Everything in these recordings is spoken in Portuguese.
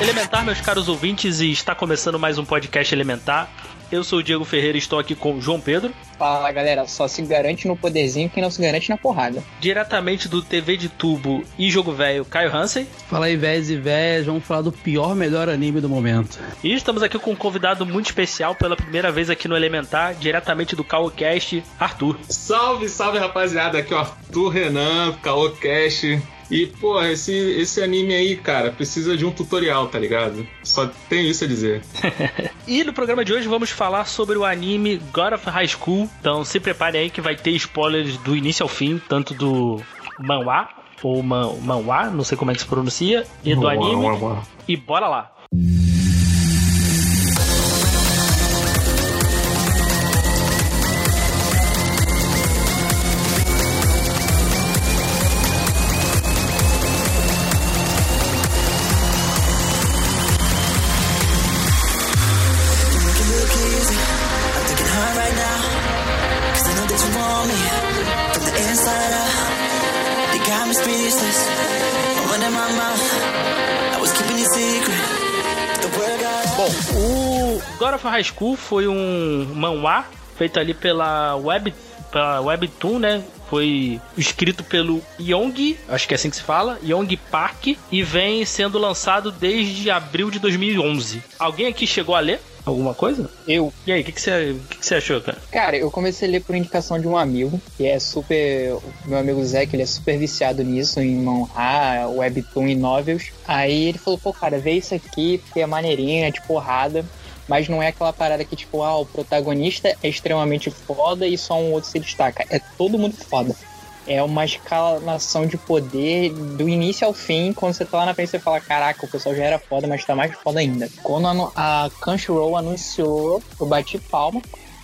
Elementar, meus caros ouvintes, e está começando mais um podcast Elementar. Eu sou o Diego Ferreira e estou aqui com o João Pedro. Fala galera, só se garante no poderzinho quem não se garante na porrada. Diretamente do TV de Tubo e Jogo Velho, Caio Hansen. Fala aí, véias e véias, vamos falar do pior, melhor anime do momento. E estamos aqui com um convidado muito especial pela primeira vez aqui no Elementar, diretamente do Caocast, Arthur. Salve, salve rapaziada, aqui é o Arthur Renan, Caocast. E, pô, esse, esse anime aí, cara, precisa de um tutorial, tá ligado? Só tenho isso a dizer. e no programa de hoje vamos falar sobre o anime God of High School. Então se prepare aí que vai ter spoilers do início ao fim, tanto do manhwa ou man, manhwa, não sei como é que se pronuncia, e do anime. E bora lá. Bom, o God of High School foi um manhwa feito ali pela Web, pela Webtoon, né? Foi escrito pelo Yong, acho que é assim que se fala, Yong Park, e vem sendo lançado desde abril de 2011. Alguém aqui chegou a ler? Alguma coisa? Eu. E aí, o que, que, você, que, que você achou, cara? Cara, eu comecei a ler por indicação de um amigo, que é super. Meu amigo Zé, que ele é super viciado nisso, em manhwa, webtoon e novels. Aí ele falou, pô, cara, vê isso aqui, porque é maneirinho, é de porrada. Mas não é aquela parada que, tipo, ah, o protagonista é extremamente foda e só um outro se destaca. É todo mundo foda é uma escalação de poder do início ao fim. Quando você tá lá na frente, você fala: Caraca, o pessoal já era foda, mas tá mais foda ainda. Quando a Crunchyroll anunciou, eu bati palma,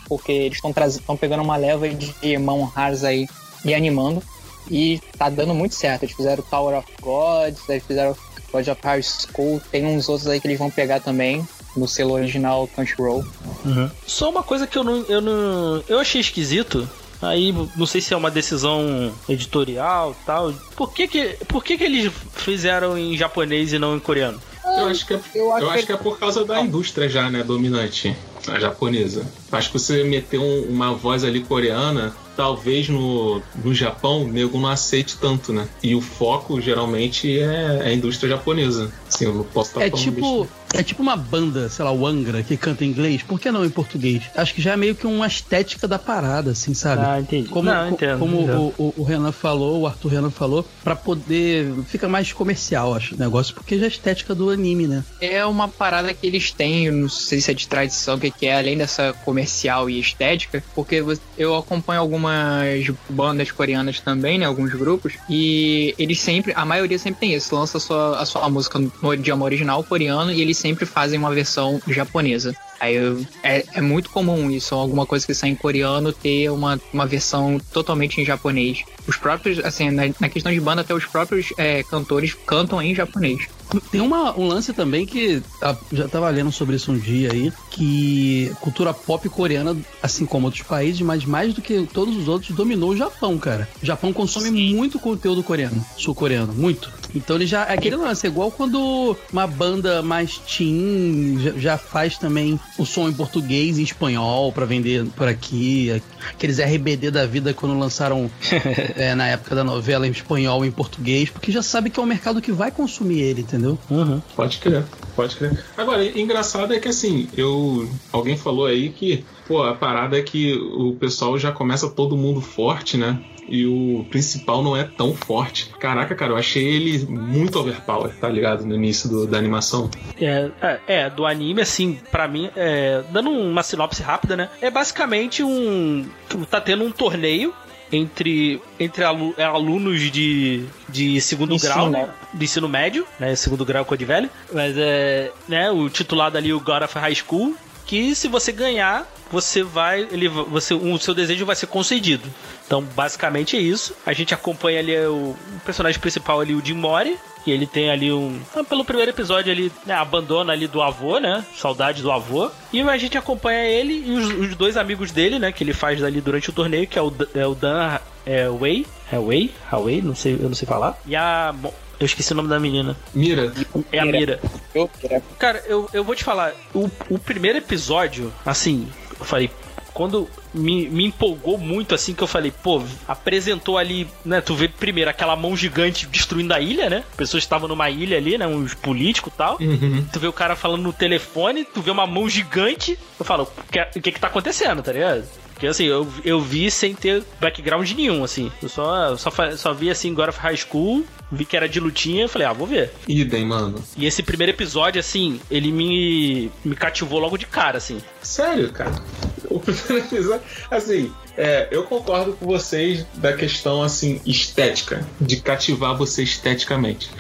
porque eles estão pegando uma leva de mão raras aí e animando. E tá dando muito certo. Eles fizeram Tower of Gods, eles fizeram God of High School. Tem uns outros aí que eles vão pegar também no selo original Crunchyroll. Uhum. Só uma coisa que eu não, eu não. Eu achei esquisito Aí não sei se é uma decisão editorial tal. Por que que, por que, que eles fizeram em japonês e não em coreano? Eu acho que é, eu acho, eu acho que é por causa da indústria já, né, dominante, a japonesa. Acho que você meter um, uma voz ali coreana talvez no, no Japão o nego não aceite tanto, né? E o foco geralmente é, é a indústria japonesa. Assim, eu não posso estar é tipo É tipo uma banda, sei lá, o Angra, que canta em inglês, por que não em português? Acho que já é meio que uma estética da parada, assim, sabe? Ah, entendi. Como, não, entendo, como entendo. O, o, Renan falou, o Arthur Renan falou, para poder. Fica mais comercial, acho, o negócio, porque já é a estética do anime, né? É uma parada que eles têm, não sei se é de tradição, o que, que é, além dessa comercial e estética, porque eu acompanho algumas bandas coreanas também, né? Alguns grupos. E eles sempre, a maioria sempre tem isso. Lança a sua, a sua música no idioma original coreano e eles sempre fazem uma versão japonesa. Aí é, é muito comum isso, alguma coisa que sai em coreano ter uma, uma versão totalmente em japonês. Os próprios, assim, na, na questão de banda, até os próprios é, cantores cantam em japonês. Tem uma, um lance também que já tava lendo sobre isso um dia aí, que cultura pop coreana, assim como outros países, mas mais do que todos os outros, dominou o Japão, cara. O Japão consome Sim. muito conteúdo coreano, sul-coreano, muito. Então ele já. É aquele lance, é igual quando uma banda mais teen já, já faz também o som em português e espanhol para vender por aqui. Aqueles RBD da vida quando lançaram é, na época da novela em espanhol e em português, porque já sabe que é um mercado que vai consumir ele, entendeu? Uhum. Pode crer, pode crer. Agora, engraçado é que assim, eu. Alguém falou aí que, pô, a parada é que o pessoal já começa todo mundo forte, né? e o principal não é tão forte. Caraca, cara, eu achei ele muito overpower, tá ligado? No início do, da animação. É, é, é, do anime, assim, para mim, é, dando uma sinopse rápida, né? É basicamente um. Tá tendo um torneio entre, entre alu- é, alunos de, de segundo Ensino grau, né? Do ensino médio, né? Segundo grau de velho. Mas é. Né, o titulado ali, o God of High School. Que se você ganhar, você vai. Ele, você, o seu desejo vai ser concedido. Então, basicamente é isso. A gente acompanha ali o, o personagem principal ali, o Jim Mori. E ele tem ali um. ah, Pelo primeiro episódio, ele né, abandona ali do avô, né? Saudade do avô. E a gente acompanha ele e os, os dois amigos dele, né? Que ele faz ali durante o torneio, que é o, Dan- é o Dan é, Wei. É Wei? Wei? Não sei, eu não sei falar. E a. bom, Eu esqueci o nome da menina. Mira, É a Mira. Cara, eu, eu vou te falar, o, o primeiro episódio, assim, eu falei, quando me, me empolgou muito, assim, que eu falei, pô, apresentou ali, né? Tu vê primeiro aquela mão gigante destruindo a ilha, né? Pessoas estavam numa ilha ali, né? Uns políticos e tal. Uhum. Tu vê o cara falando no telefone, tu vê uma mão gigante. Eu falo, o que, que que tá acontecendo, tá ligado? Porque assim, eu, eu vi sem ter background nenhum, assim. Eu só, só, só vi assim, God of High School, vi que era de lutinha, eu falei, ah, vou ver. idem, mano. E esse primeiro episódio, assim, ele me, me cativou logo de cara, assim. Sério, cara. O primeiro episódio. Assim, é, eu concordo com vocês da questão, assim, estética. De cativar você esteticamente.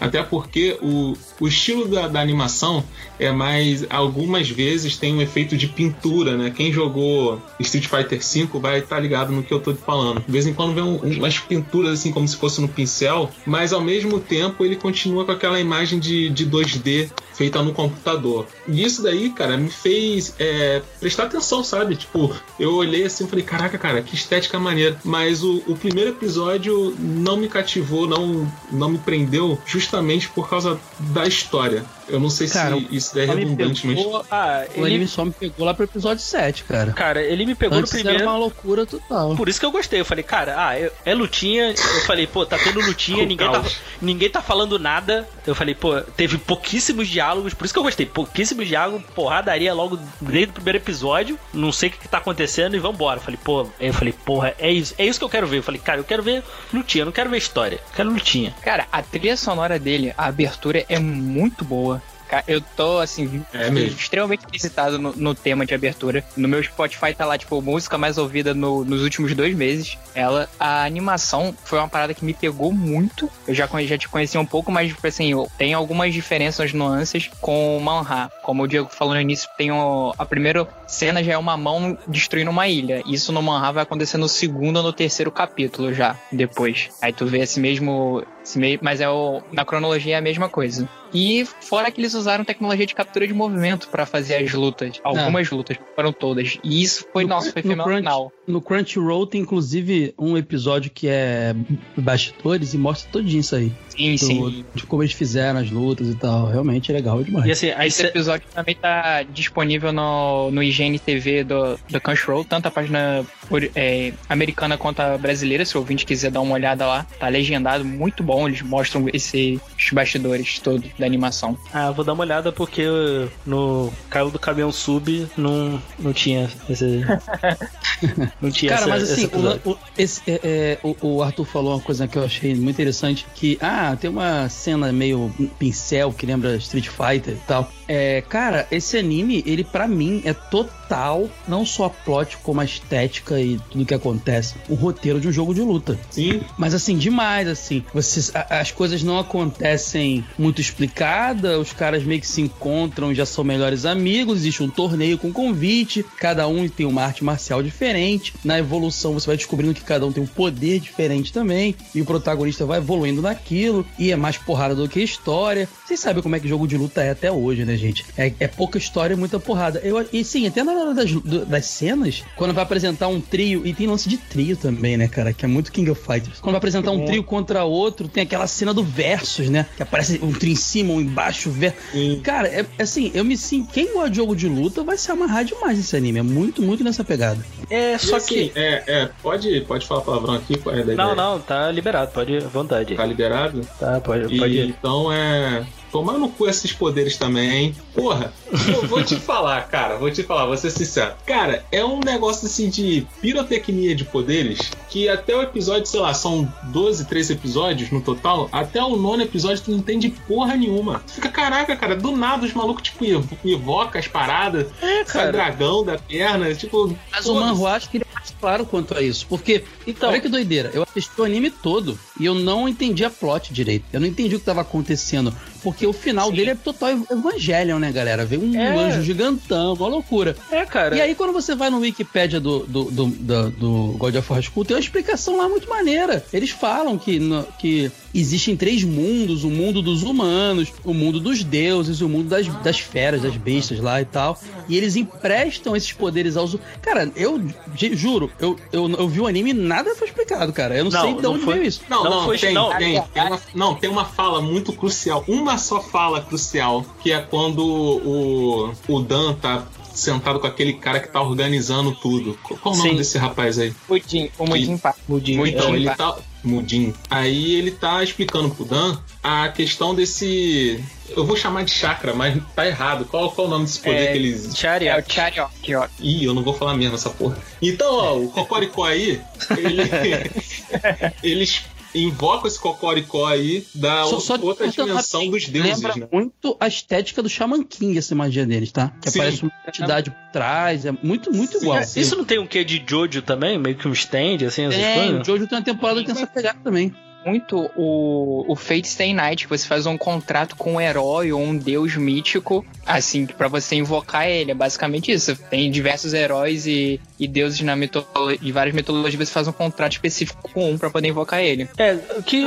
Até porque o, o estilo da, da animação é mais. Algumas vezes tem um efeito de pintura, né? Quem jogou Street Fighter V vai estar ligado no que eu tô falando. De vez em quando vê um- umas pinturas, assim, como se fosse no pincel, mas ao mesmo tempo ele continua com aquela imagem de, de 2D feita no computador. E isso daí, cara, me fez é, prestar atenção, sabe? Tipo, eu olhei assim e falei, caraca, cara, que estética maneira. Mas o, o primeiro episódio não me cativou, não, não me prendeu, justamente por causa da história. Eu não sei Cara, se isso é redundante, mas. Ah, O anime ele, só me pegou lá pro episódio 7, cara. cara, ele me pegou Antes no era primeiro. uma loucura total. Por isso que eu gostei. Eu falei, cara, ah, é, é lutinha. Eu falei, pô, tá tendo lutinha, ninguém tá, ninguém tá falando nada. Eu falei, pô, teve pouquíssimos diálogos, por isso que eu gostei. Pouquíssimos diálogos, porradaria logo desde o primeiro episódio. Não sei o que, que tá acontecendo e vambora. Eu falei, pô, aí eu falei, porra, é isso, é isso que eu quero ver. Eu falei, cara, eu quero ver lutinha, eu não quero ver história. Eu quero lutinha. Cara, a trilha sonora dele, a abertura é muito boa. Eu tô, assim, É extremamente visitado no, no tema de abertura. No meu Spotify tá lá, tipo, música mais ouvida no- nos últimos dois meses. Ela, a animação foi uma parada que me pegou muito. Eu já, já te conhecia um pouco, mas, tipo assim, tem algumas diferenças, nuances com o Manha. Como o Diego falou no início, tem o, a primeira cena já é uma mão destruindo uma ilha. Isso no Manha vai acontecer no segundo ou no terceiro capítulo já, depois. Aí tu vê esse mesmo. Mas é o, na cronologia é a mesma coisa. E fora que eles usaram tecnologia de captura de movimento pra fazer as lutas. Algumas lutas, não foram todas. E isso foi, No nossa, foi Crunch- no fenomenal. No Crunchyroll tem inclusive um episódio que é bastidores e mostra todinho isso aí. Sim, sim. Do- De como eles fizeram as lutas e tal. Realmente é legal demais. E assim, aí Esse cê- episódio também tá disponível no, no IGN-TV do, do Crunchyroll, tanto a página é, americana quanto a brasileira, se o ouvinte quiser dar uma olhada lá. Tá legendado, muito bom, eles mostram esses bastidores todos da animação. Ah, vou dar uma olhada porque no caiu do caminhão sub não, não tinha esse. não tinha Cara, essa- mas assim, o, o- esse, é, é, o, o Arthur falou uma coisa que eu achei muito interessante, que, ah, tem uma cena meio pincel que lembra Street Fighter e tal. É, cara, esse anime, ele pra mim é total, não só a plot, como a estética e tudo que acontece, o roteiro de um jogo de luta. Sim, Mas assim, demais, assim. Vocês, a- as coisas não acontecem muito explicadas, os caras meio que se encontram e já são melhores amigos, existe um torneio com convite, cada um tem uma arte marcial diferente. Na evolução você vai descobrindo que cada um tem um poder diferente também, e o protagonista vai evoluindo naquilo, e é mais porrada do que história. Vocês sabem como é que jogo de luta é até hoje, né, gente? É, é pouca história e muita porrada. Eu, e sim, até na hora das, das cenas, quando vai apresentar um trio, e tem lance de trio também, né, cara? Que é muito King of Fighters. Quando vai apresentar um trio contra outro, tem aquela cena do versus, né? Que aparece um trio em cima, um embaixo, ver... Cara, é assim, eu me sinto. Quem gosta de jogo de luta vai se amarrar demais nesse anime. É muito, muito nessa pegada. É, E só assim, que. É, é, pode, pode falar palavrão aqui? É a Não, não, tá liberado, pode, à vontade. Tá liberado? Tá, pode, E, pode ir. então é. Tomar no cu esses poderes também. Porra, eu vou te falar, cara, vou te falar, vou ser sincero. Cara, é um negócio assim de pirotecnia de poderes que até o episódio, sei lá, são 12, 13 episódios no total. Até o nono episódio tu não entende porra nenhuma. Tu fica, caraca, cara, do nada os malucos, tipo, evo- evoca as paradas, sai cara. dragão da perna, tipo. Mas o foda-se. Manhua, acho que ele participou claro quanto a isso. Porque, Então- olha que doideira, eu assisti o anime todo e eu não entendi a plot direito. Eu não entendi o que tava acontecendo. Porque o final dele é total ev- Evangelion, né, galera? Veio um É. anjo gigantão, uma loucura. É, cara. E aí, quando você vai no Wikipedia do, do, do, do- do God of War School, tem uma explicação lá muito maneira. Eles falam que, no- que existem três mundos: o mundo dos humanos, o mundo dos deuses, o mundo das, das feras, das bestas lá e tal. E eles emprestam esses poderes aos. Cara, eu ju- juro, eu, eu, eu vi o anime e nada foi explicado, cara. Eu não, Não, sei de não onde foi- veio isso. Não, Não não, foi- tem, não. tem, tem uma, não, tem uma fala muito crucial. Uma só fala crucial, que é quando o, o Dan tá sentado com aquele cara que tá organizando tudo. Qual o nome Sim. desse rapaz aí? Mudim, o Mudim pá. Mudinho. Então, Mudim, ele pá. tá. Mudim. Aí ele tá explicando pro Dan a questão desse. Eu vou chamar de chakra, mas tá errado. Qual, qual o nome desse poder É, que eles. É o Chariot. Chariot, ó. Ih, eu não vou falar mesmo essa porra. Então, ó, o Cocoricó aí, ele, eles invocam esse Cocoricó aí da Só, só outra dimensão rapidinho, dos deuses, Lembra né? muito a estética do Shaman King, essa magia deles, tá? Que Sim. aparece uma entidade por trás, é muito, muito Sim, igual. é, sim. Isso não tem um quê de Jojo também? Meio que um stand, assim, essas Tem, o coisas? Jojo tem uma temporada que tem essa pegada também. Muito o, o Fate Stay Night, que você faz um contrato com um herói ou um deus mítico, assim, pra você invocar ele. É basicamente isso. Tem diversos heróis e, e deuses na mitolo de várias mitologias, você faz um contrato específico com um pra poder invocar ele. É, que.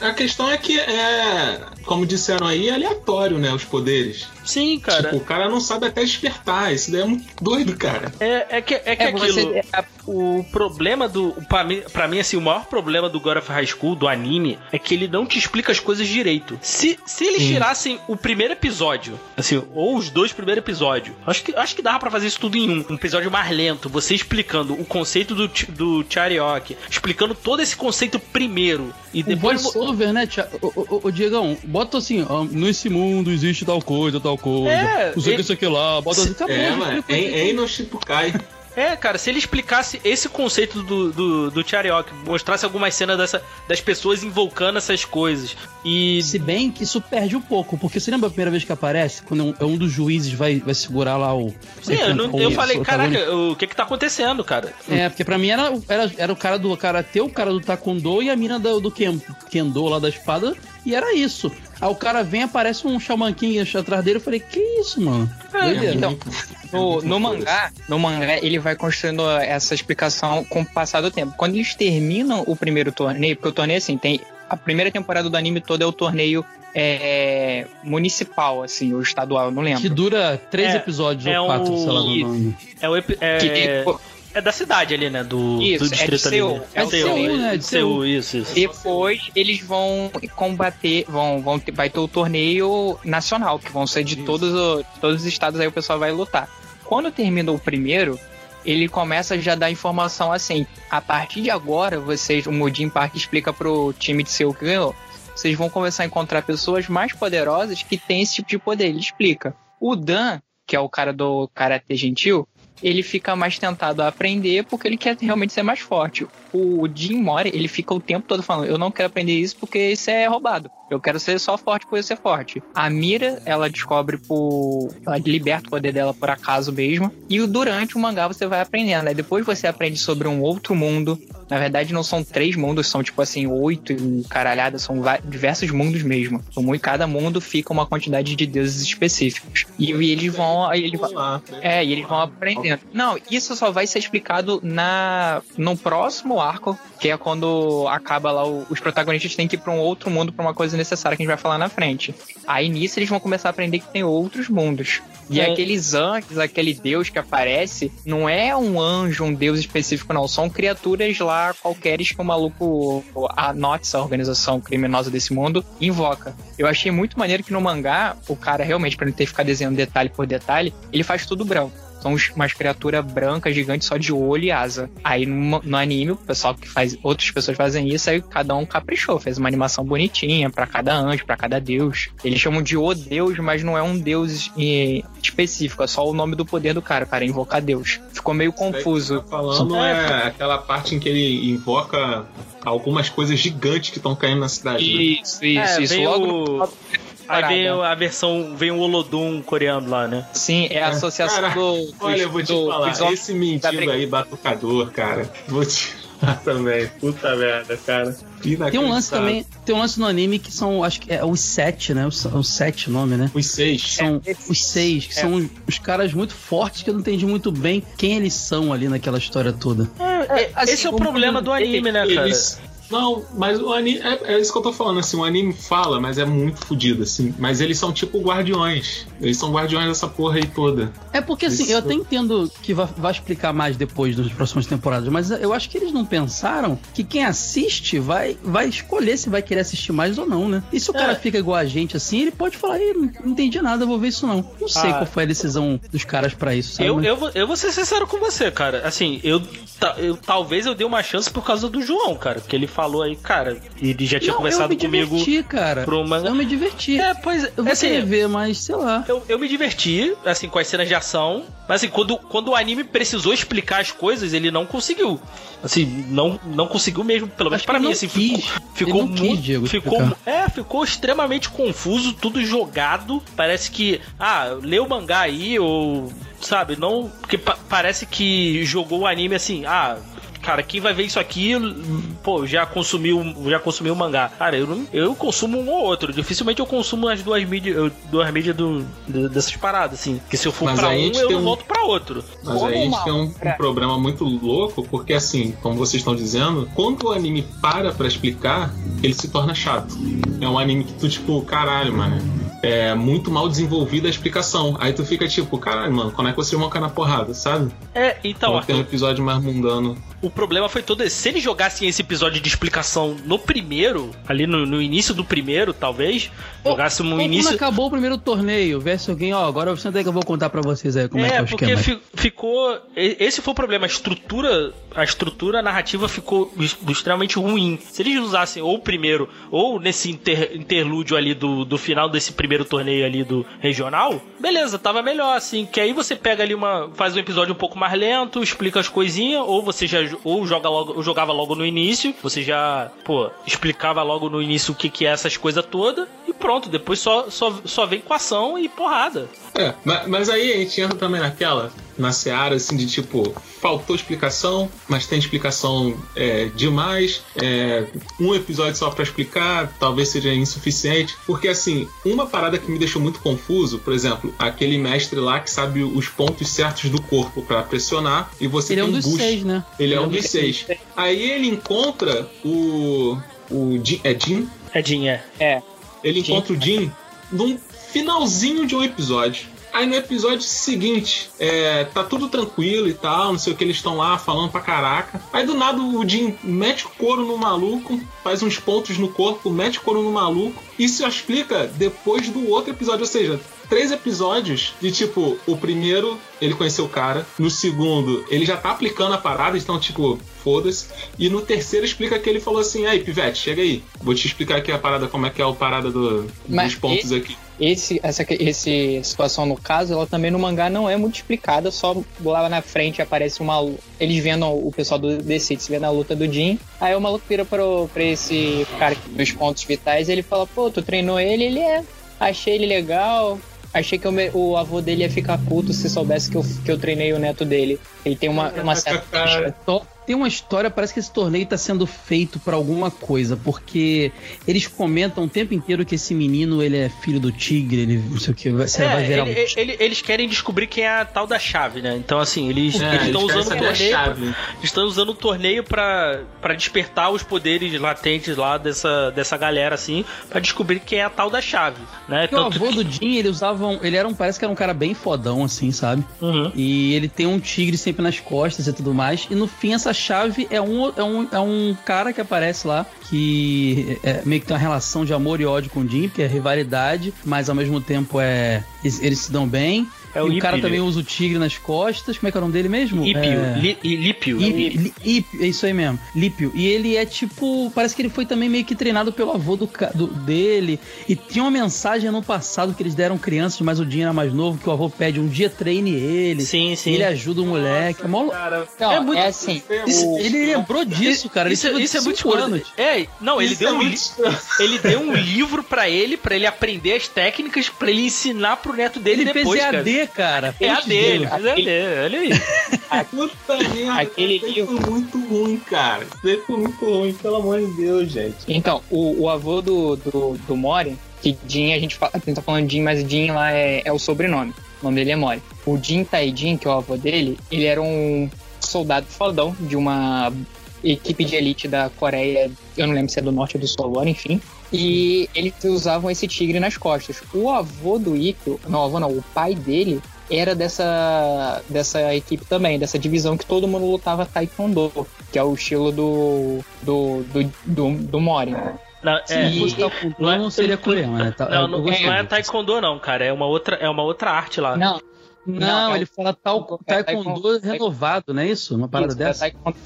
A questão é que é, como disseram aí, é aleatório, né? Os poderes. Sim, cara. Tipo, o cara não sabe até despertar. Isso daí é muito doido, cara. É, é que, é que É, aquilo. você- O problema do. Pra mim, pra mim, assim, o maior problema do God of High School, do anime, é que ele não te explica as coisas direito. Se, se eles tirassem o primeiro episódio, assim, ou os dois primeiros episódios, acho que, acho que dava pra fazer isso tudo em um. Um episódio mais lento, você explicando o conceito do, do Chariok, explicando todo esse conceito primeiro. E O depois. voiceover, né, ô, ô, ô, ô, Diegão, bota assim, ó, nesse mundo existe tal coisa, tal coisa. É, não sei o que, isso aqui lá, bota assim, acabou. É, já mano. explicou Em, no Shipukai. É, cara, se ele explicasse esse conceito do, do, do Chariok, mostrasse algumas cenas dessa, das pessoas invocando essas coisas. E. Se bem que isso perde um pouco, porque você lembra a primeira vez que aparece? Quando um, um dos juízes vai, vai segurar lá o. Sim, eu, não- eu falei, caraca, o que que tá acontecendo, cara? É, porque pra mim era, era, era o cara do karatê, o cara do taekwondo e a mina do, do ken, kendo lá da espada, e era isso. Aí o cara vem, aparece um Shaman King atrás dele, eu falei, que isso, mano? Doideira. então, No, no mangá, no mangá, ele vai construindo essa explicação com o passar do tempo. Quando eles terminam o primeiro torneio, porque o torneio, assim, tem. A primeira temporada do anime todo é o torneio é, municipal, assim, ou estadual, não lembro. Que dura três É, episódios é ou quatro, um- sei lá. no nome. É, o, é, Que- é da cidade ali, né? Do, Isso, do é de distrito ali. Seul. né? É de Seul, né? De De Seul, Seul. isso, isso. Depois eles vão combater, vão, vão ter, vai ter o torneio nacional, que vão ser de todos, o- todos os estados, aí o pessoal vai lutar. Quando termina o primeiro, ele começa a já dar informação assim: a partir de agora, vocês, o Mudin Park explica pro time de seu que ganhou, vocês vão começar a encontrar pessoas mais poderosas que têm esse tipo de poder. Ele explica. O Dan, que é o cara do Karate Gentil, ele fica mais tentado a aprender porque ele quer realmente ser mais forte. O Jim Mori, ele fica o tempo todo falando: Eu não quero aprender isso porque isso é roubado. Eu quero ser só forte por eu ser forte. A Mira, ela descobre por. Ela liberta o poder dela por acaso mesmo. E durante o mangá você vai aprendendo. Aí depois você aprende sobre um outro mundo. Na verdade, não são três mundos, são tipo assim, oito e caralhada, são diversos mundos mesmo. Muito- Cada mundo fica uma quantidade de deuses específicos. E, e eles vão. Eles né? é, e eles vão aprendendo. Não, isso só vai ser explicado na no próximo arco, que é quando acaba lá os protagonistas têm que ir pra um outro mundo pra uma coisa necessária que a gente vai falar na frente. Aí nisso eles vão começar a aprender que tem outros mundos. E É. aqueles anjos, aquele deus que aparece, não é um anjo, um deus específico, não. São criaturas lá qualqueres que o maluco, a NOTS, a organização criminosa desse mundo, invoca. Eu achei muito maneiro que no mangá, o cara realmente, pra não ter que ficar desenhando detalhe por detalhe, ele faz tudo branco. São umas criaturas brancas, gigantes, só de olho e asa. Aí no, no anime, o pessoal que faz. Outras pessoas fazem isso, aí cada um caprichou, fez uma animação bonitinha pra cada anjo, pra cada deus. Eles chamam de o deus, mas não é um deus específico, é só o nome do poder do cara, cara, invocar deus. Ficou meio confuso. Tá falando é aquela parte em que ele invoca algumas coisas gigantes que estão caindo na cidade. né? Isso, isso, É, isso. Logo o- no- Aí vem a versão, vem o Olodum coreano lá, né? Sim, é a associação Cara, do, Olha, eu vou te do- falar, homens esse briga. aí, batucador, cara, vou te falar também. Puta merda, cara. Tem um lance também, tem um lance no anime que são, acho que é os sete, né? Os, os sete nome, né? Os seis. São É, esses- os seis, que é. são os, os caras muito fortes que eu não entendi muito bem quem eles são ali naquela história toda. É, assim, esse é o problema do anime, né, cara? Eles. Não, mas o anime. É, é isso que eu tô falando, assim, o anime fala, mas é muito fodido, assim. Mas eles são tipo guardiões. Eles são guardiões dessa porra aí toda. É porque assim, Isso. eu até entendo que vai, vai explicar mais depois das próximas temporadas, mas eu acho que eles não pensaram que quem assiste vai, vai escolher se vai querer assistir mais ou não, né? E se o É. cara fica igual a gente assim, ele pode falar, Ih, não entendi nada, vou ver isso não. Não sei Ah. qual foi a decisão dos caras pra isso, sabe? Eu, eu, vou- eu vou ser sincero com você, cara. Assim, eu, eu talvez eu dei uma chance por causa do João, cara. Que ele falou aí, cara, ele já tinha não, conversado eu me comigo diverti, cara. manga. Eu me diverti. É, pois. Eu vou assim, querer ver, mas sei lá. eu, eu me diverti, assim, com as cenas de ação. Mas assim, quando, quando o anime precisou explicar as coisas, ele não conseguiu. Assim, não, não conseguiu mesmo, pelo menos pra ele mim, assim, quis. ficou, ficou não quis, muito. Diego, ficou, explicar. é, ficou extremamente confuso, tudo jogado. Parece que, ah, lê o mangá aí, ou. Sabe, não. Porque pa- parece que jogou o anime assim, ah. Cara, quem vai ver isso aqui, pô, já consumiu, já consumiu o mangá. Cara, eu, não- eu consumo um ou outro. Dificilmente eu consumo as duas mídias, duas mídias do, do- dessas paradas, assim. Que se eu for Mas pra um, gente eu um- volto pra outro. Mas Como aí a gente tem um, um obra. problema muito louco, porque assim, como vocês estão dizendo, quando o anime para pra explicar, ele se torna chato. É um anime que tu, tipo, caralho, mano. É muito mal desenvolvida a explicação. Aí tu fica tipo, caralho, mano, como é que vocês vão cair na porrada, sabe? É, então, tem um episódio mais mundano. O problema foi todo esse. Se eles jogassem esse episódio de explicação no primeiro, ali no, no início do primeiro, talvez, jogassem um Ou início. Quando acabou o primeiro torneio, vesse alguém, ó, agora senta aí que eu vou contar pra vocês aí como é, que é É, o porque esquema. fi- ficou. e- Esse foi o problema. A estrutura, a estrutura narrativa ficou extremamente ruim. Se eles usassem ou o primeiro, ou nesse inter- interlúdio ali do, do final desse primeiro torneio ali do regional, beleza, tava melhor, assim. Que aí você pega ali uma. faz um episódio um pouco mais lento, explica as coisinhas, ou você já ou joga logo, ou jogava logo no início, você já, pô, explicava logo no início o que, que é essas coisas todas, e pronto, depois só, só, só vem com ação e porrada. É, mas, mas aí a gente entra também naquela, na seara, assim, de tipo, faltou explicação, mas tem explicação é, demais, é, um episódio só pra explicar, talvez seja insuficiente, porque assim, uma parada que me deixou muito confuso, por exemplo, aquele mestre lá que sabe os pontos certos do corpo pra pressionar, e você Ele é tem um um dos boost. seis, né? Ele é um dos seis. Aí ele encontra o. O Jin, é Jin? Edinha. É. Ele Jin. encontra o Jin num finalzinho de um episódio. Aí no episódio seguinte, é, tá tudo tranquilo e tal, não sei o que, eles estão lá falando pra caraca. Aí do nada o Jin mete o couro no maluco, faz uns pontos no corpo, mete o couro no maluco. Isso explica depois do outro episódio, ou seja, três episódios de tipo, o primeiro ele conheceu o cara, no segundo ele já tá aplicando a parada, então tipo, foda-se. E no terceiro explica que ele falou assim: aí, Pivete, chega aí, vou te explicar aqui a parada, como é que é a parada do- Mas dos pontos aqui. Esse, essa esse situação no caso, ela também no mangá não é muito explicada, só lá na frente aparece uma. Eles vendo o pessoal do The City vendo a luta do Jin. Aí o maluco vira pro, pra esse cara dos pontos vitais e ele fala: pô, tu treinou ele? Ele é. Achei ele legal. Achei que o, avô dele ia ficar puto se soubesse que eu, que eu treinei o neto dele. Ele tem uma, uma certa. Tem uma história, parece que esse torneio tá sendo feito pra alguma coisa, porque eles comentam o tempo inteiro que esse menino, ele é filho do tigre, ele não sei o que, vai, É, vai virar ele- um... ele- eles querem descobrir quem é a tal da chave, né? Então, assim, eles É, estão eles usando o torneio. Estão usando o torneio pra, pra despertar os poderes latentes lá dessa, dessa galera, assim, pra descobrir quem é a tal da chave, né? Porque o avô do Jin, ele usava um, ele era um, parece que era um cara bem fodão, assim, sabe? Uhum. E ele tem um tigre sempre nas costas e tudo mais. E no fim, essa chave é um, é um, é um cara que aparece lá, que é, meio que tem uma relação de amor e ódio com o Jin, porque é rivalidade, mas ao mesmo tempo é. Eles, eles se dão bem. É o e o cara também usa o tigre nas costas. Como é que é o nome dele mesmo? Ípio. É... Li- Lípio. Lípio, Lí- Lípio, é isso aí mesmo, Lípio. E ele é tipo. Parece que ele foi também meio que treinado pelo avô do, do- dele. E tinha uma mensagem no passado que eles deram crianças, mas o Dinho era mais novo, que o avô pede um dia treine ele. Sim, sim. Ele ajuda o moleque. É mó- Cara, Não, É é, muito- assim. Isso- ele lembrou disso, cara. Isso, ele isso é muito escuro. anos. É, não, ele isso deu é um li- ele deu um livro pra ele, pra ele aprender as técnicas, pra ele ensinar pro neto dele Ele depois, fez cara. Cara. É a dele, fez EAD, olha aí. Puta merda, Aquele isso aí livro- foi muito ruim, cara. Isso aí foi muito ruim, pelo amor de Deus, gente. Então, o, o avô do, do, do Mori, que Jin, a gente, fala, a gente tá falando Jin, mas Jin lá é, é o sobrenome. O nome dele é Mori. O Jin Taijin, que é o avô dele, ele era um soldado fodão de uma equipe de elite da Coreia, eu não lembro se é do norte ou do sul agora, enfim. E eles usavam esse tigre nas costas. O avô do Ikkyo, não, o avô não, o pai dele era dessa, dessa equipe também, dessa divisão que todo mundo lutava Taekwondo, que é o estilo do, do, do, do, do Mori. Não, é, não é- não seria coreano, né? Tá- não, eu não, não é disso. taekwondo não, cara, é uma outra, é uma outra arte lá. Não, Não, Não, é ele o- fala tal, é taekwondo taekwondo- renovado, não é isso? Uma parada Isso, é dessa? taekwondo.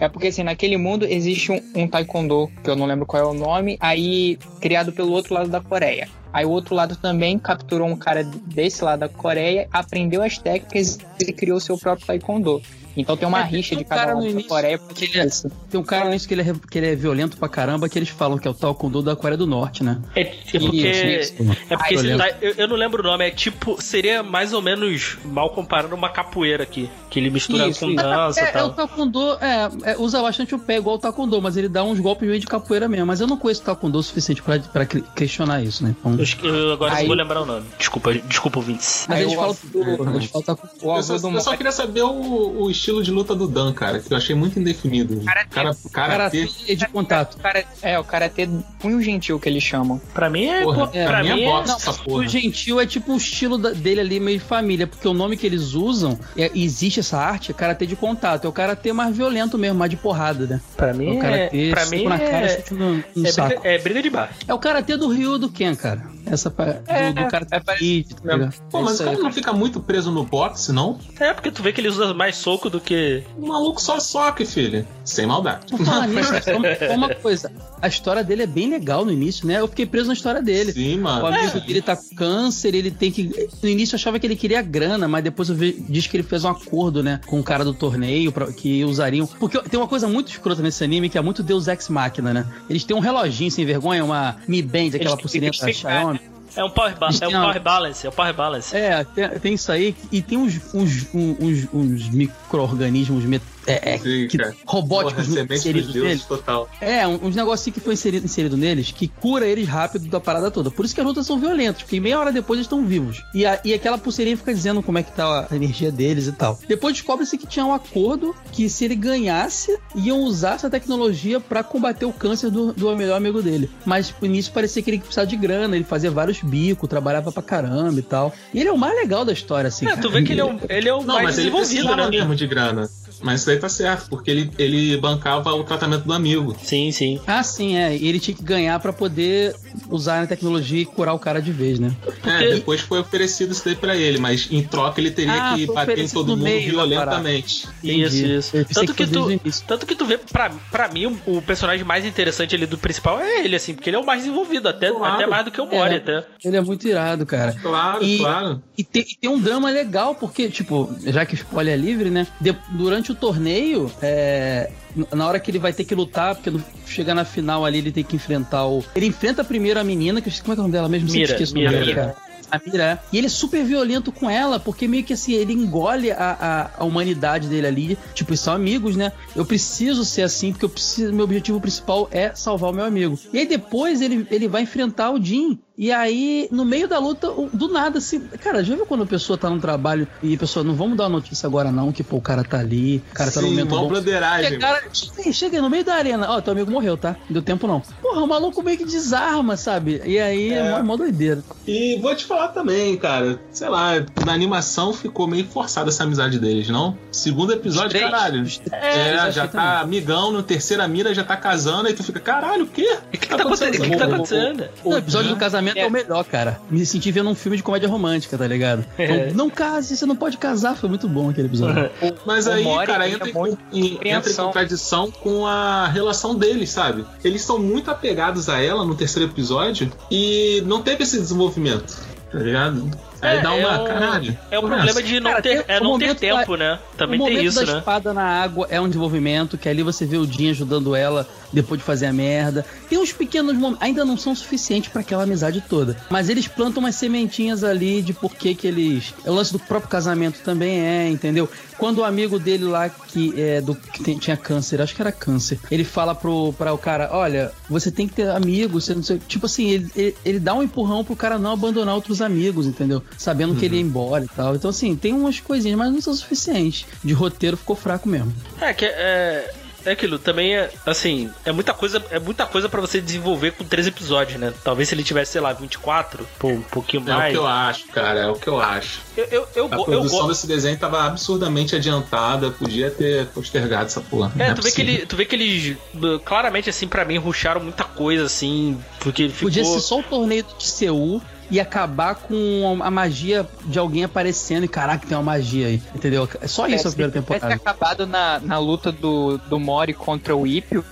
É porque assim, naquele mundo existe um, um taekwondo, que eu não lembro qual é o nome, aí criado pelo outro lado da Coreia. Aí o outro lado também capturou um cara desse lado da Coreia, aprendeu as técnicas e criou seu próprio taekwondo. Então tem uma É, rixa tem de um cada cara lado no da início Coreia que porque ele é- isso. Tem um cara nisso que ele, é, que ele é violento pra caramba, que eles falam que é o taekwondo da Coreia do Norte, né? É, é porque, Isso, isso. é porque Ah, eu ta- eu, eu não lembro o nome, é tipo, seria mais ou menos mal comparando uma capoeira aqui, que ele mistura Isso, com dança e É, é, o tal. taekwondo é, é, usa bastante o pé, igual o taekwondo, mas ele dá uns golpes meio de capoeira mesmo. Mas eu não conheço taekwondo o suficiente pra, pra questionar isso, né? Então, Eu, eu agora Aí- não vou lembrar o nome. Desculpa, desculpa, ouvintes. mas Aí eles o falam, eles falam. O Eu avô do eu só queria saber o, o estilo de luta do Dan, cara, que eu achei muito indefinido. Karatê. Cara, karatê. Karatê de contato. O cara, é, o karatê punho gentil que eles chamam. Pra mim é. Porra, é, pra pra mim é é. boxe Não, essa O porra. gentil é tipo o estilo da- dele ali, meio de família, porque o nome que eles usam, é, existe essa arte, é karatê de contato. É o karatê mais violento mesmo, mais de porrada, né? Pra É mim o karatê, é. Pra mim na cara, é. no, no É saco. é briga de bar. É o karatê do Ryu do Ken, cara. Essa do, É, do karatê é parecido tá? Pô, É mas o cara não fica muito preso no boxe, não? É, porque tu vê que ele usa mais soco do que. O maluco só soque, filho. Sem maldade. Só uma, coisa. A história dele é bem legal no início, né? Eu fiquei preso na história dele. Sim, O mano. amigo dele tá com câncer, ele tem que. No início eu achava que ele queria grana, mas depois eu vi, diz que ele fez um acordo, né, com o cara do torneio pra, que usariam. Porque tem uma coisa muito escrota nesse anime que é muito Deus Ex Machina, né? Eles têm um reloginho sem vergonha, uma Mi Band, aquela pulseirinha da Xiaomi. É um power, ba é um power balance, é o power balance. É, tem, tem isso aí. E tem uns, uns, uns, uns micro-organismos é, é, Sim, que- robóticos Porra, inseridos dos deuses neles. total. É, um- uns negocinhos que foi inserido, inserido neles que cura eles rápido da parada toda. Por isso que as lutas são violentas, porque meia hora depois eles estão vivos. E, a- e aquela pulseirinha fica dizendo como é que tá a energia deles e tal. Depois descobre-se que tinha um acordo que se ele ganhasse, iam usar essa tecnologia pra combater o câncer do, do melhor amigo dele. Mas no início parecia que ele precisava de grana, ele fazia vários bicos, trabalhava pra caramba e tal. E ele é o mais legal da história, assim. É, tu vê que ele é o, ele é o Não, mais mas ele desenvolvido, precisava né? mesmo de grana. Mas isso daí tá certo, porque ele, ele bancava o tratamento do amigo. Sim, sim. Ah, sim, é. E ele tinha que ganhar pra poder usar a tecnologia e curar o cara de vez, né? É, depois foi oferecido isso daí pra ele, mas em troca ele teria Ah, que bater em todo mundo meio violentamente. Entendi. Isso, isso. Tanto que tu, tanto que tu vê, pra, pra mim, o, o personagem mais interessante ali do principal é ele, assim, porque ele é o mais desenvolvido, até, Claro. até mais do que o Mori, É. até. Ele é muito irado, cara. Claro, E- claro. E tem, e tem um drama legal, porque, tipo, já que o spoiler é livre, né? de- durante o torneio, é, na hora que ele vai ter que lutar, porque no, chega na final ali, ele tem que enfrentar o. Ele enfrenta primeiro a menina, que eu esqueci como é que é o nome dela mesmo? Mira, esqueço Mira, nome dela, Mira. cara. A Mira, é. E ele é super violento com ela, porque meio que assim, ele engole a, a, a humanidade dele ali. Tipo, eles são amigos, né? Eu preciso ser assim, porque eu preciso, meu objetivo principal é salvar o meu amigo. E aí depois ele, ele vai enfrentar o Jin. E aí, no meio da luta, o- do nada, assim. Cara, já viu quando a pessoa tá no trabalho e a pessoa, não vamos dar uma notícia agora, não, que pô, o cara tá ali, o cara tá no Sim, momento mão bom. broderagem. Cara, chega aí, chega aí, no meio da arena. Ó, teu amigo morreu, tá? Não deu tempo não. Porra, o maluco meio que desarma, sabe? E aí é, É. mó, mó doideira. E vou te falar também, cara. Sei lá, na animação ficou meio forçada essa amizade deles, não? Segundo episódio, três, caralho. É, achei já também. tá amigão, no terceira mira já tá casando, aí tu fica, caralho, o quê? O que, que tá acontecendo? O que, que tá acontecendo? No episódio do casamento momento é... é... o melhor, cara. Me senti vendo um filme de comédia romântica, tá ligado? É. Então, não case, você não pode casar. Foi muito bom aquele episódio. Mas aí, cara, entra, é em, entra em contradição com a relação deles, sabe? Eles são muito apegados a ela no terceiro episódio e não teve esse desenvolvimento, tá ligado? Aí é, dá uma é caralho. É o problema de não Cara, ter, é não ter tempo, da, né? Também tem isso, da né? espada na água é um desenvolvimento, que ali você vê o Jin ajudando ela depois de fazer a merda. Tem uns pequenos momentos, ainda não são suficientes para aquela amizade toda. Mas eles plantam umas sementinhas ali de por que que eles... O lance do próprio casamento também é, entendeu? Quando o amigo dele lá, que é do que tinha câncer, acho que era câncer, ele fala pro, pra o cara, olha, você tem que ter amigos, você não sei... Tipo assim, ele, ele, ele dá um empurrão pro cara não abandonar outros amigos, entendeu? Sabendo uhum. que ele ia uhum. embora e tal. Então, assim, tem umas coisinhas, mas não são suficientes. De roteiro ficou fraco mesmo. É, que é. É aquilo, também é assim, é muita coisa, é muita coisa para você desenvolver com três episódios, né? Talvez se ele tivesse, sei lá, 24, pô, um pouquinho mais. É o que eu acho, cara, é o que eu acho. Eu, eu, eu, a produção eu, desse desenho tava absurdamente adiantada, podia ter postergado essa porra. É, é tu, vê que ele, tu vê que eles, claramente, assim, para mim, ruxaram muita coisa, assim, porque ficou... Podia ser só o torneio de Seul e acabar com a magia de alguém aparecendo e caraca, tem uma magia aí, entendeu? É só isso a primeira temporada. Se acabado na, na luta do, do Mori contra o Ipio,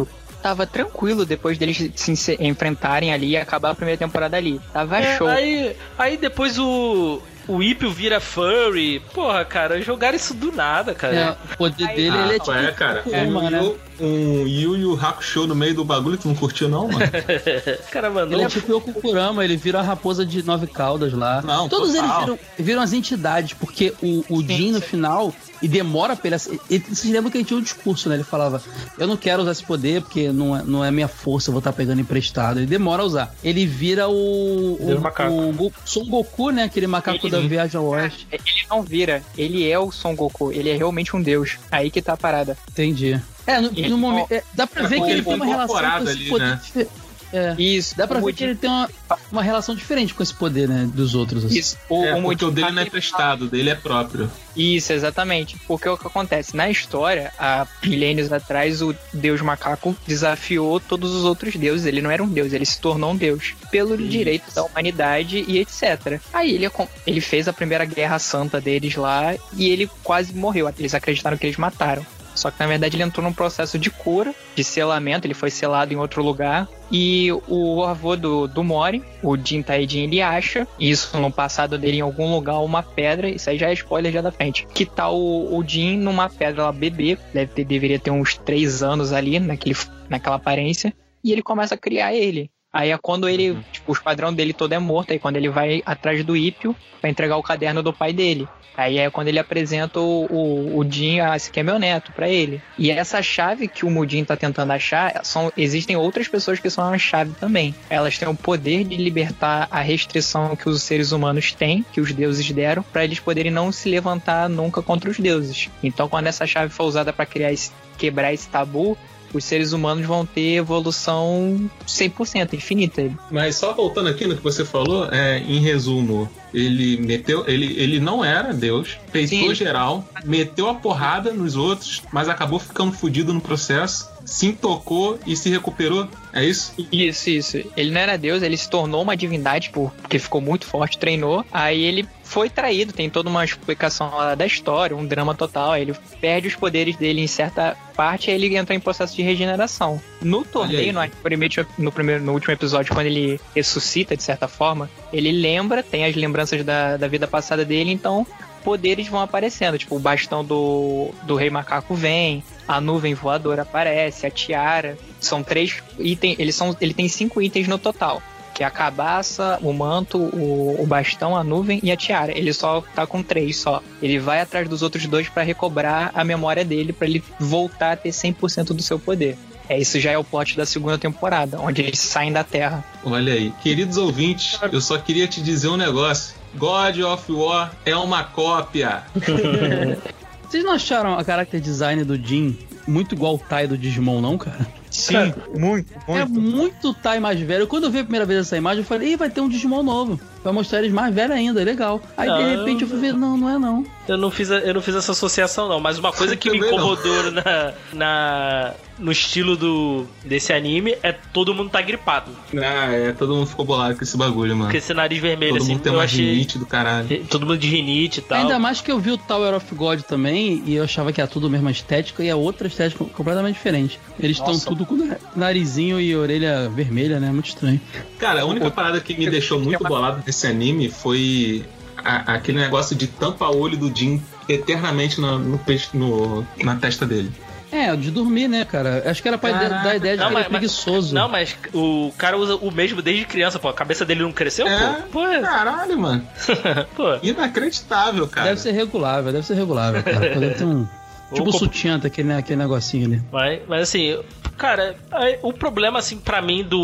tava tranquilo depois deles se enfrentarem ali e acabar a primeira temporada ali. Tava é, show. Aí, aí depois o, o Ipio vira furry. Porra, cara, jogaram isso do nada, cara. É, o poder dele ah, ele é tipo. É, cara. É, mano. Um Yu Yu Hakusho no meio do bagulho, tu não curtiu, não, mano? cara mandou. Ele é tipo o Kukurama, ele vira a raposa de nove caudas lá. Não, Todos total. eles viram, viram as entidades, porque o, o Jin no final e demora pra ele. ele vocês lembram que ele tinha um discurso, né? Ele falava: Eu não quero usar esse poder porque não é, não é minha força, eu vou estar pegando emprestado. Ele demora a usar. Ele vira o. O, macaco. o Son Goku, né? Aquele macaco ele, da viagem ao oeste. Ele não vira, ele é o Son Goku, ele é realmente um deus. Aí que tá a parada. Entendi. É, no, no momento. É, dá pra ver que ele tem uma relação com esse poder. Né? É. Isso. Dá pra ver que ele tem uma, uma relação diferente com esse poder, né? Dos outros. Assim. Isso. O, é, o porque o dele não é prestado, o dele é próprio. Isso, exatamente. Porque o que acontece? Na história, há milênios atrás, o deus macaco desafiou todos os outros deuses. Ele não era um deus, ele se tornou um deus. Pelo Isso. direito da humanidade e etc. Aí ele, ele fez a primeira guerra santa deles lá e ele quase morreu. Eles acreditaram que eles mataram. Só que na verdade ele entrou num processo de cura, de selamento, ele foi selado em outro lugar. E o avô do, do Mori, o Jin Taedin, ele acha, isso no passado dele em algum lugar, uma pedra, isso aí já é spoiler já da frente. Que tá o, o Jin numa pedra lá bebê, deve ter, deveria ter uns três anos ali, naquele, naquela aparência, e ele começa a criar ele. Aí é quando ele, uhum. tipo, o esquadrão dele todo é morto, aí quando ele vai atrás do Ípio para entregar o caderno do pai dele. Aí é quando ele apresenta o, o, o Jin, ah, esse aqui é meu neto, para ele. E essa chave que o Mudin tá tentando achar, são, existem outras pessoas que são a chave também. Elas têm o poder de libertar a restrição que os seres humanos têm, que os deuses deram, para eles poderem não se levantar nunca contra os deuses. Então, quando essa chave for usada para criar esse, quebrar esse tabu, os seres humanos vão ter evolução 100%, infinita. Mas só voltando aqui no que você falou, é, em resumo, ele meteu, ele, ele não era Deus, peitou geral, meteu a porrada nos outros, mas acabou ficando fudido no processo, se intocou e se recuperou. É isso? Isso, isso. Ele não era Deus, ele se tornou uma divindade porque ficou muito forte, treinou. Aí ele foi traído, tem toda uma explicação lá da história, um drama total. Aí ele perde os poderes dele em certa parte e ele entra em processo de regeneração. No torneio, no primeiro, no primeiro, no último episódio, quando ele ressuscita de certa forma, ele lembra, tem as lembranças da, da vida passada dele, então poderes vão aparecendo. Tipo, o bastão do, do Rei Macaco vem, a nuvem voadora aparece, a tiara. São três itens. Eles são, ele tem cinco itens no total que é a cabaça, o manto, o, o, bastão, a nuvem e a tiara. Ele só tá com três só. Ele vai atrás dos outros dois para recobrar a memória dele, para ele voltar a ter 100% do seu poder. É, isso já é o plot da segunda temporada, onde eles saem da Terra. Olha aí. Queridos ouvintes, eu só queria te dizer um negócio. God of War é uma cópia. Vocês não acharam a character design do Jin muito igual o Tai do Digimon, não, cara? Sim, cara, muito, muito. É muito Tai mais velho. Quando eu vi a primeira vez essa imagem, eu falei, Ih, vai ter um Digimon novo. Vai mostrar eles mais velhos ainda, legal. Aí de Não. repente eu fui ver, não, não é não. Eu não fiz, a- eu não fiz essa associação, não. Mas uma coisa que me não. incomodou na, na, no estilo do, desse anime é todo mundo tá gripado. Ah, é, todo mundo ficou bolado com esse bagulho, mano. Com esse nariz vermelho, Todo assim. mundo tem uma achei. rinite do caralho. Todo mundo de rinite e tal. Ainda mais que eu vi o Tower of God também e eu achava que era tudo a mesma estética e é outra estética completamente diferente. Eles estão tudo com na- narizinho e orelha vermelha, né? Muito estranho. Cara, a única parada que me deixou muito bolado desse anime foi a- aquele negócio de tampa-olho do Jin eternamente na, no, peixe- no- na testa dele. É, de dormir, né, cara? Acho que era pra Caraca. dar a ideia de Não, que ele mas- é preguiçoso. Não, mas o cara usa o mesmo desde criança, pô. A cabeça dele não cresceu, É? pô? Pô, Caralho, mano. pô. Inacreditável, cara. Deve ser regulável, deve ser regulável, cara. Deve ter um. Tipo o como- sutiã, tá, aquele, aquele negocinho ali. Mas, mas assim, cara, aí, o problema, assim, pra mim, do.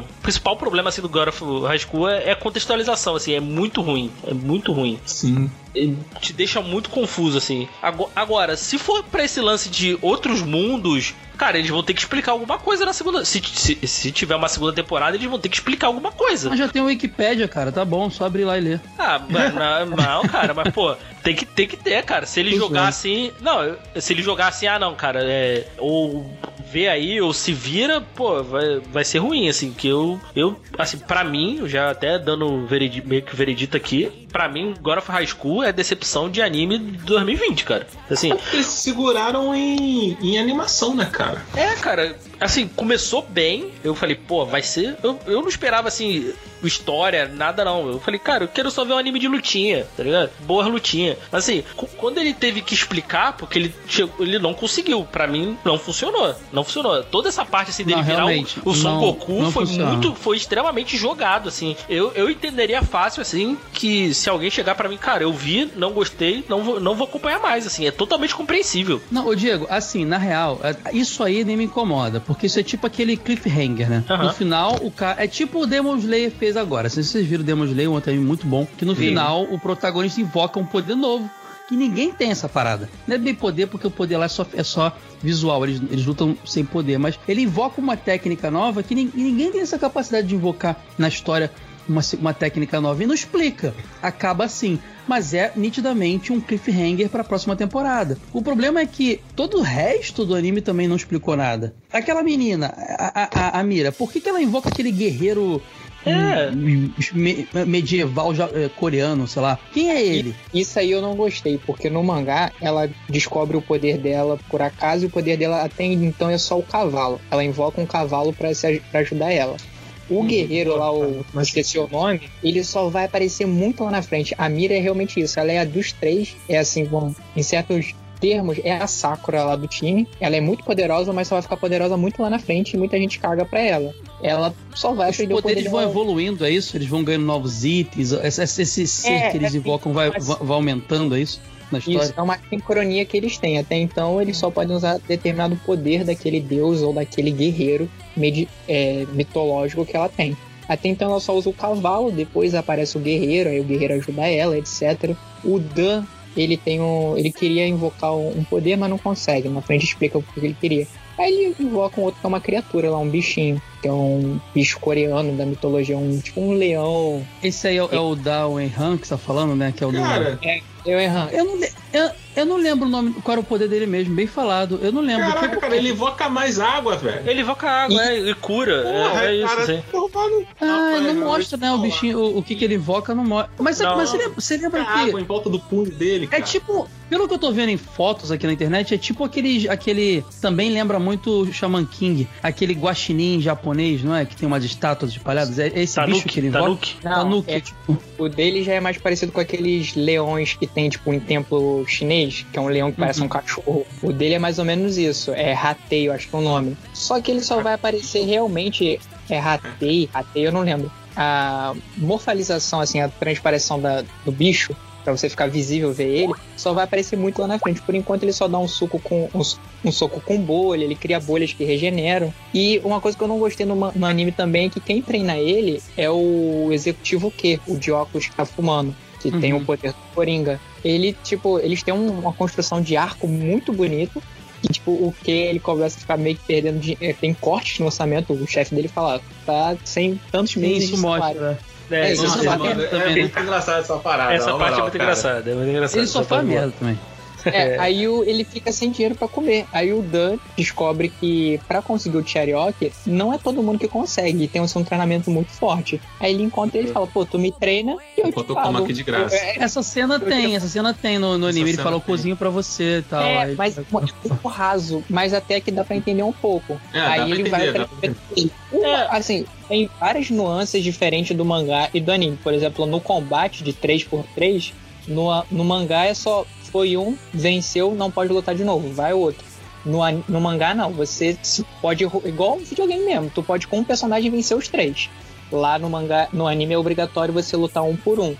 O principal problema, assim, do God of High School é, é a contextualização, assim, é muito ruim. É muito ruim. Sim. Ele te deixa muito confuso, assim. Ago- Agora, se for pra esse lance de outros mundos, cara, eles vão ter que explicar alguma coisa na segunda. Se, se, se tiver uma segunda temporada, eles vão ter que explicar alguma coisa. Mas já tem o Wikipédia, cara, tá bom, só abrir lá e ler. Ah, mas não, não, cara, mas pô, tem que, tem que ter, cara. Se ele Pois jogar é. assim. Não, se ele jogar assim, ah, não, cara, é. Ou vê aí, ou se vira, pô, vai, vai ser ruim, assim. Que eu, eu assim, pra mim, já até dando veredi, meio que veredito aqui, pra mim, God of High School é decepção de anime de 2020, cara. Assim, Eles seguraram em, em animação, né, cara? é, cara, assim, começou bem. Eu falei, pô, vai ser. Eu, eu não esperava, assim, história, nada não. Eu falei, cara, eu quero só ver um anime de lutinha, tá ligado? Boa lutinha. Mas assim, quando ele teve que explicar, porque ele, chegou, ele não conseguiu. Pra mim, não funcionou. Não funcionou. Toda essa parte, assim, dele Não, virar o, o Son não- Goku não foi funciona. muito. Foi extremamente jogado, assim. Eu, eu entenderia fácil, assim, que se alguém chegar pra mim, cara, eu vi, não gostei, não vou, não vou acompanhar mais, assim. É totalmente compreensível. Não, ô Diego, assim, na real, é- isso aí nem me incomoda, porque isso é tipo aquele cliffhanger, né? Aham. No final, o cara. É tipo o Demon Slayer fez agora. Se vocês viram o Demon Slayer, um anime muito bom, que no Vi. final o protagonista invoca um poder novo. Que ninguém tem essa parada. Não é bem poder, porque o poder lá é só, é só visual, eles, eles lutam sem poder, mas ele invoca uma técnica nova que nin- ninguém tem essa capacidade de invocar na história uma, uma técnica nova e não explica. Acaba assim. Mas é nitidamente um cliffhanger para a próxima temporada. O problema é que todo o resto do anime também não explicou nada. Aquela menina, a, a- a- Mira, por que, que ela invoca aquele guerreiro É. me- medieval ja- eh, coreano, sei lá? Quem é ele? Isso aí eu não gostei, porque no mangá ela descobre o poder dela por acaso e o poder dela até então é só o cavalo. Ela invoca um cavalo pra ajudar ela. O guerreiro lá, o não esqueci o nome, ele só vai aparecer muito lá na frente. A Mira é realmente isso. Ela é a dos três, é assim, vamos, em certos termos, é a Sakura lá do time. Ela é muito poderosa, mas só vai ficar poderosa muito lá na frente e muita gente caga pra ela. Ela só vai Os aprender o poder poderes vão evoluindo, é isso? Eles vão ganhando novos itens. Esse, esse- ser É, que eles é, invocam vai, mas- vai aumentando, é isso? Na história? Isso é uma sincronia que eles têm. Até então, eles só podem usar determinado poder daquele deus ou daquele guerreiro medi- é, mitológico que ela tem. Até então, ela só usa o cavalo, depois aparece o guerreiro, aí o guerreiro ajuda ela, etc. O Dan, ele tem um. Ele queria invocar um poder, mas não consegue. Na frente explica o que ele queria. Aí ele invoca um outro que é uma criatura lá, um bichinho, que é um bicho coreano da mitologia, um tipo um leão. Esse aí é, o- é o Dao Han que você tá falando, né? Que é o do- Cara, Eu errando. Eu não, eu, eu não lembro o nome, qual era o poder dele mesmo, bem falado. Eu não lembro. Caraca, cara, ele invoca mais água, velho. Ele invoca água, é, e cura. Porra, é, é isso, cara, assim. porra, não- Ah, Rapaz, não eu mostra, né? O bichinho, o, o que, que ele invoca não mostra. Mas, Não. mas você lembra, você lembra falar. água que. em volta do punho dele, É cara. tipo, pelo que eu tô vendo em fotos aqui na internet, é tipo aquele. aquele também lembra muito o Shaman King, aquele guaxinim japonês, não é? Que tem umas estátuas espalhadas. É esse bicho que ele invoca. Tanuki. Não, Tanuki, é- tipo. O dele já é mais parecido com aqueles leões que tem, tipo, em templo chinês, que é um leão que parece um cachorro. O dele é mais ou menos isso. É rateio, acho que é o nome. Só que ele só vai aparecer realmente. É rateio, rateio, eu não lembro. A morfalização, assim, a transpareção da, do bicho, pra você ficar visível ver ele, só vai aparecer muito lá na frente. Por enquanto ele só dá um suco com um, um soco com bolha, ele cria bolhas que regeneram. E uma coisa que eu não gostei no, no anime também é que quem treina ele é o executivo Q, o de óculos que tá fumando, que tem Uhum. o poder do Coringa. Ele, tipo, eles têm um- uma construção de arco muito bonito. E, tipo, o que ele começa a ficar meio que perdendo dinheiro. Tem cortes no orçamento. O chefe dele fala: tá sem tantos meses isso mostra. Né? É, parte- mano. É, também, muito engraçado essa parada. essa parte é moral, muito cara. engraçada. É muito engraçada. Ele só faz merda também. É, aí o- ele fica sem dinheiro pra comer. Aí o Dan descobre que pra conseguir o Cherokee, não é todo mundo que consegue. Tem um um treinamento muito forte. Aí ele encontra ele e fala, pô, tu me treina e eu Enquanto te eu como pago. aqui de graça. É, Essa cena tem, essa cena tem no, no anime. Ele fala, eu cozinho pra você e tal. É, Aí- mas é muito raso, mas até que dá pra entender um pouco. É, Aí ele vai entender, pra Uma- É. Assim, tem várias nuances diferentes do mangá e do anime. Por exemplo, no combate de 3x3, no, no mangá é só foi um, venceu, não pode lutar de novo, vai outro. No, no mangá não, você pode, igual um videogame mesmo, tu pode com um personagem vencer os três. Lá no mangá, no anime é obrigatório você lutar um por um.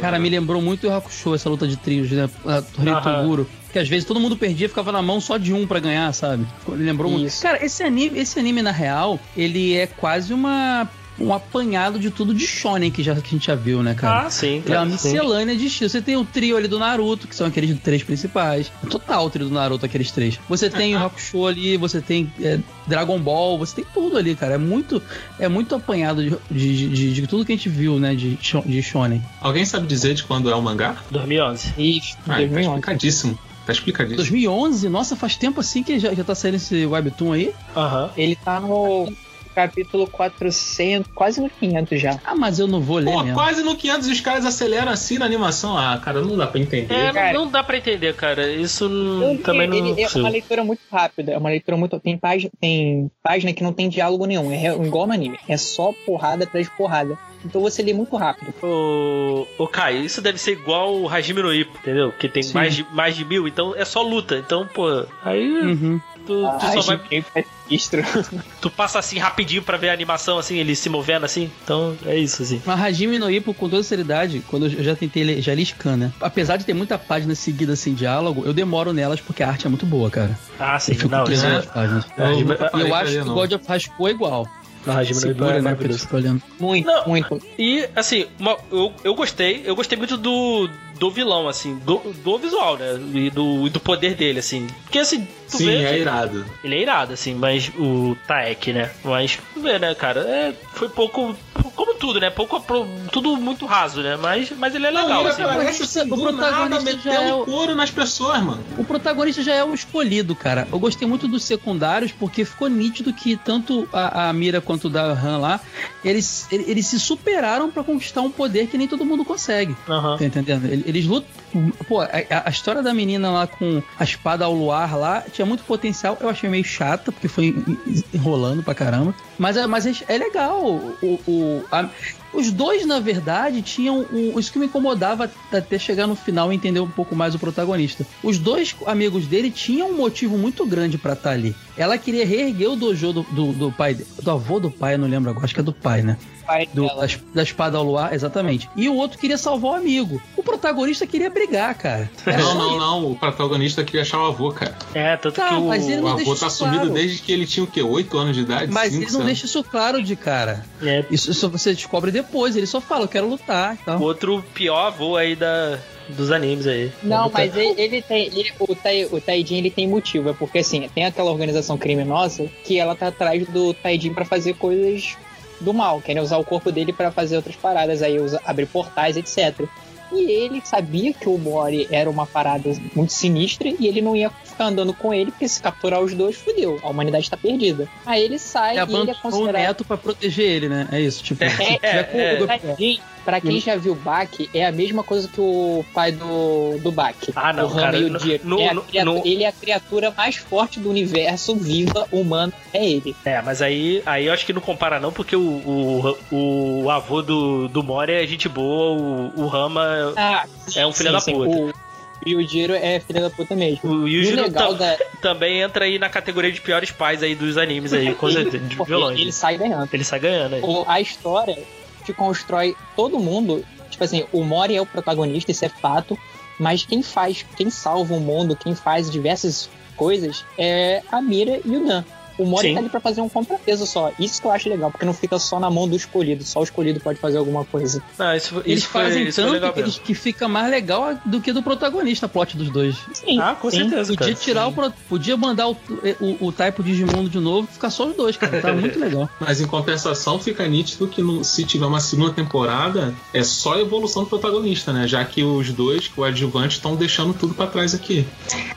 Cara, me lembrou muito o Hakusho, essa luta de trios, né? Aham. Toguro. Que às vezes todo mundo perdia, ficava na mão só de um pra ganhar, sabe? Lembrou muito. Isso. Cara, esse anime, esse anime, na real, ele é quase uma um apanhado de tudo de shonen que, já, que a gente já viu, né, cara? Ah, sim. É uma miscelânea de estilo. Você tem o trio ali do Naruto, que são aqueles três principais. Total o trio do Naruto, aqueles três. Você tem o Hakusho ali, você tem é, Dragon Ball, você tem tudo ali, cara. É muito, é muito apanhado de, de, de- de tudo que a gente viu, né, de, de Shonen. Alguém sabe dizer de quando é o mangá? 2011. Isso, Ah, tá 2011. explicadíssimo. Tá explicadíssimo. 2011? Nossa, faz tempo assim que já, já tá saindo esse webtoon aí? Aham. Ele tá no capítulo 400, quase no 500 já. Ah, mas eu não vou ler Pô, mesmo. quase no 500 os caras aceleram assim na animação. Ah, cara, não dá pra entender. É, Cara. não, dá pra entender, cara. Isso não, também não. ele é uma leitura muito rápida, é uma leitura muito. Tem página, tem página que não tem diálogo nenhum, é igual no anime. É só porrada atrás de porrada. Então você lê muito rápido. Ô, ô Kai, isso deve ser igual o Hajime no Ippo, entendeu? Que tem Sim. mais de, mais de mil, então é só luta. Então, pô, aí Uhum. tu, tu Ah, só vai. é. Tu passa assim rapidinho pra ver a animação, assim, ele se movendo assim. Então é isso, assim. Mas Hajime no Ippo, com toda seriedade, quando eu já tentei ler, já li scan, né? Apesar de ter muita página seguida sem diálogo, eu demoro nelas porque a arte é muito boa, cara. Ah, sim, Eu fico não, isso é. páginas. É, Eu eu pra acho que o. God of Rascal é igual. Não, Hajime no Ippo Segura, é né? Olhando. Muito, Não. muito. E, assim, uma- eu, eu gostei, eu gostei muito do, do vilão, assim, do, do visual, né? E do, e do poder dele, assim. Porque, assim, tu Sim, vê. é irado. Ele é irado, assim, mas o Taek, né? Mas, tu vê, né, cara? É, foi pouco. Como tudo, né? Pouco. Tudo muito raso, né? Mas, mas ele é legal, não, ele assim. aparece assim, o protagonista já é o- couro nas pessoas, mano. O protagonista já é o escolhido, cara. Eu gostei muito dos secundários porque ficou nítido que tanto a, a Mira quanto o Dan lá, eles, eles, eles se superaram pra conquistar um poder que nem todo mundo consegue. Aham. Tá entendendo? Eles, eles lutam. Pô, a, a história da menina lá com a espada ao luar lá tinha muito potencial. Eu achei meio chata, porque foi en- en- enrolando pra caramba. Mas, é- mas é, é legal. O, o- a- os dois, na verdade, tinham. um- isso que me incomodava até chegar no final e entender um pouco mais o protagonista. Os dois amigos dele tinham um motivo muito grande pra estar ali. Ela queria reerguer o dojo do, do, do pai. Do avô do pai, eu não lembro agora, acho que é do pai, né? Pai Do- da, da espada ao luar, exatamente. E o outro queria salvar o amigo. O protagonista queria brigar, cara. Era Não, não, não. O protagonista queria achar o avô, cara. É, tanto Tá, que o. mas ele O não avô deixa tá isso sumido claro. desde que ele tinha o quê? 8 anos de idade? Mas Cinco, ele não deixa isso claro de cara. É, Isso, isso você descobre depois. Ele só fala, eu quero lutar e tal. outro pior avô aí da, dos animes aí. Não, mas ele, ele tem. ele- o, tai, o Taijin ele tem motivo. É porque assim, tem aquela organização criminosa que ela tá atrás do Taijin pra fazer coisas do mal. Querem usar o corpo dele pra fazer outras paradas, aí usa, abrir portais, etc. E ele sabia que o Mori era uma parada muito sinistra e ele não ia ficar andando com ele, porque se capturar os dois, fudeu. A humanidade tá perdida. Aí ele sai E e ele é abandonou o considerado. neto pra proteger ele, né? É isso, tipo. se é, tiver com- é. do- Taijin, pra quem já viu Baki, é a mesma coisa que o pai do, do Baki. Ah, não, o Rama cara, e o no- Jiro. no- É criatura- no- Ele é a criatura mais forte do universo viva humano, é ele. É, mas aí, aí eu acho que não compara não, porque o, o, o avô do, do Mori é gente boa, o, o Rama Ah, É um filho da puta. O Yujiro é filho da puta mesmo. O E o Yujiro da. também entra aí na categoria de piores pais aí dos animes aí, com certeza, de Pô, vilões. ele, ele sai ganhando. Ele sai ganhando aí. O- a história te constrói todo mundo. Tipo assim, o Mori é o protagonista, isso é fato. Mas quem faz, quem salva o mundo, quem faz diversas coisas é a Mira e o Dan. O Mori Sim. tá ali pra fazer um contrapeso só. Isso que eu acho legal, porque não fica só na mão do escolhido. Só o escolhido pode fazer alguma coisa. Não, isso, foi- Eles isso foi, fazem isso tanto legal que, que fica mais legal do que do protagonista, plot dos dois. Sim, Ah, com sim. certeza, Podia cara. tirar o. Podia mandar o, o, o Type Digimundo de novo e ficar só os dois, cara. Tá muito legal. Mas em compensação fica nítido que no- se tiver uma segunda temporada é só a evolução do protagonista, né? Já que os dois, o adjuvante, estão deixando tudo pra trás aqui.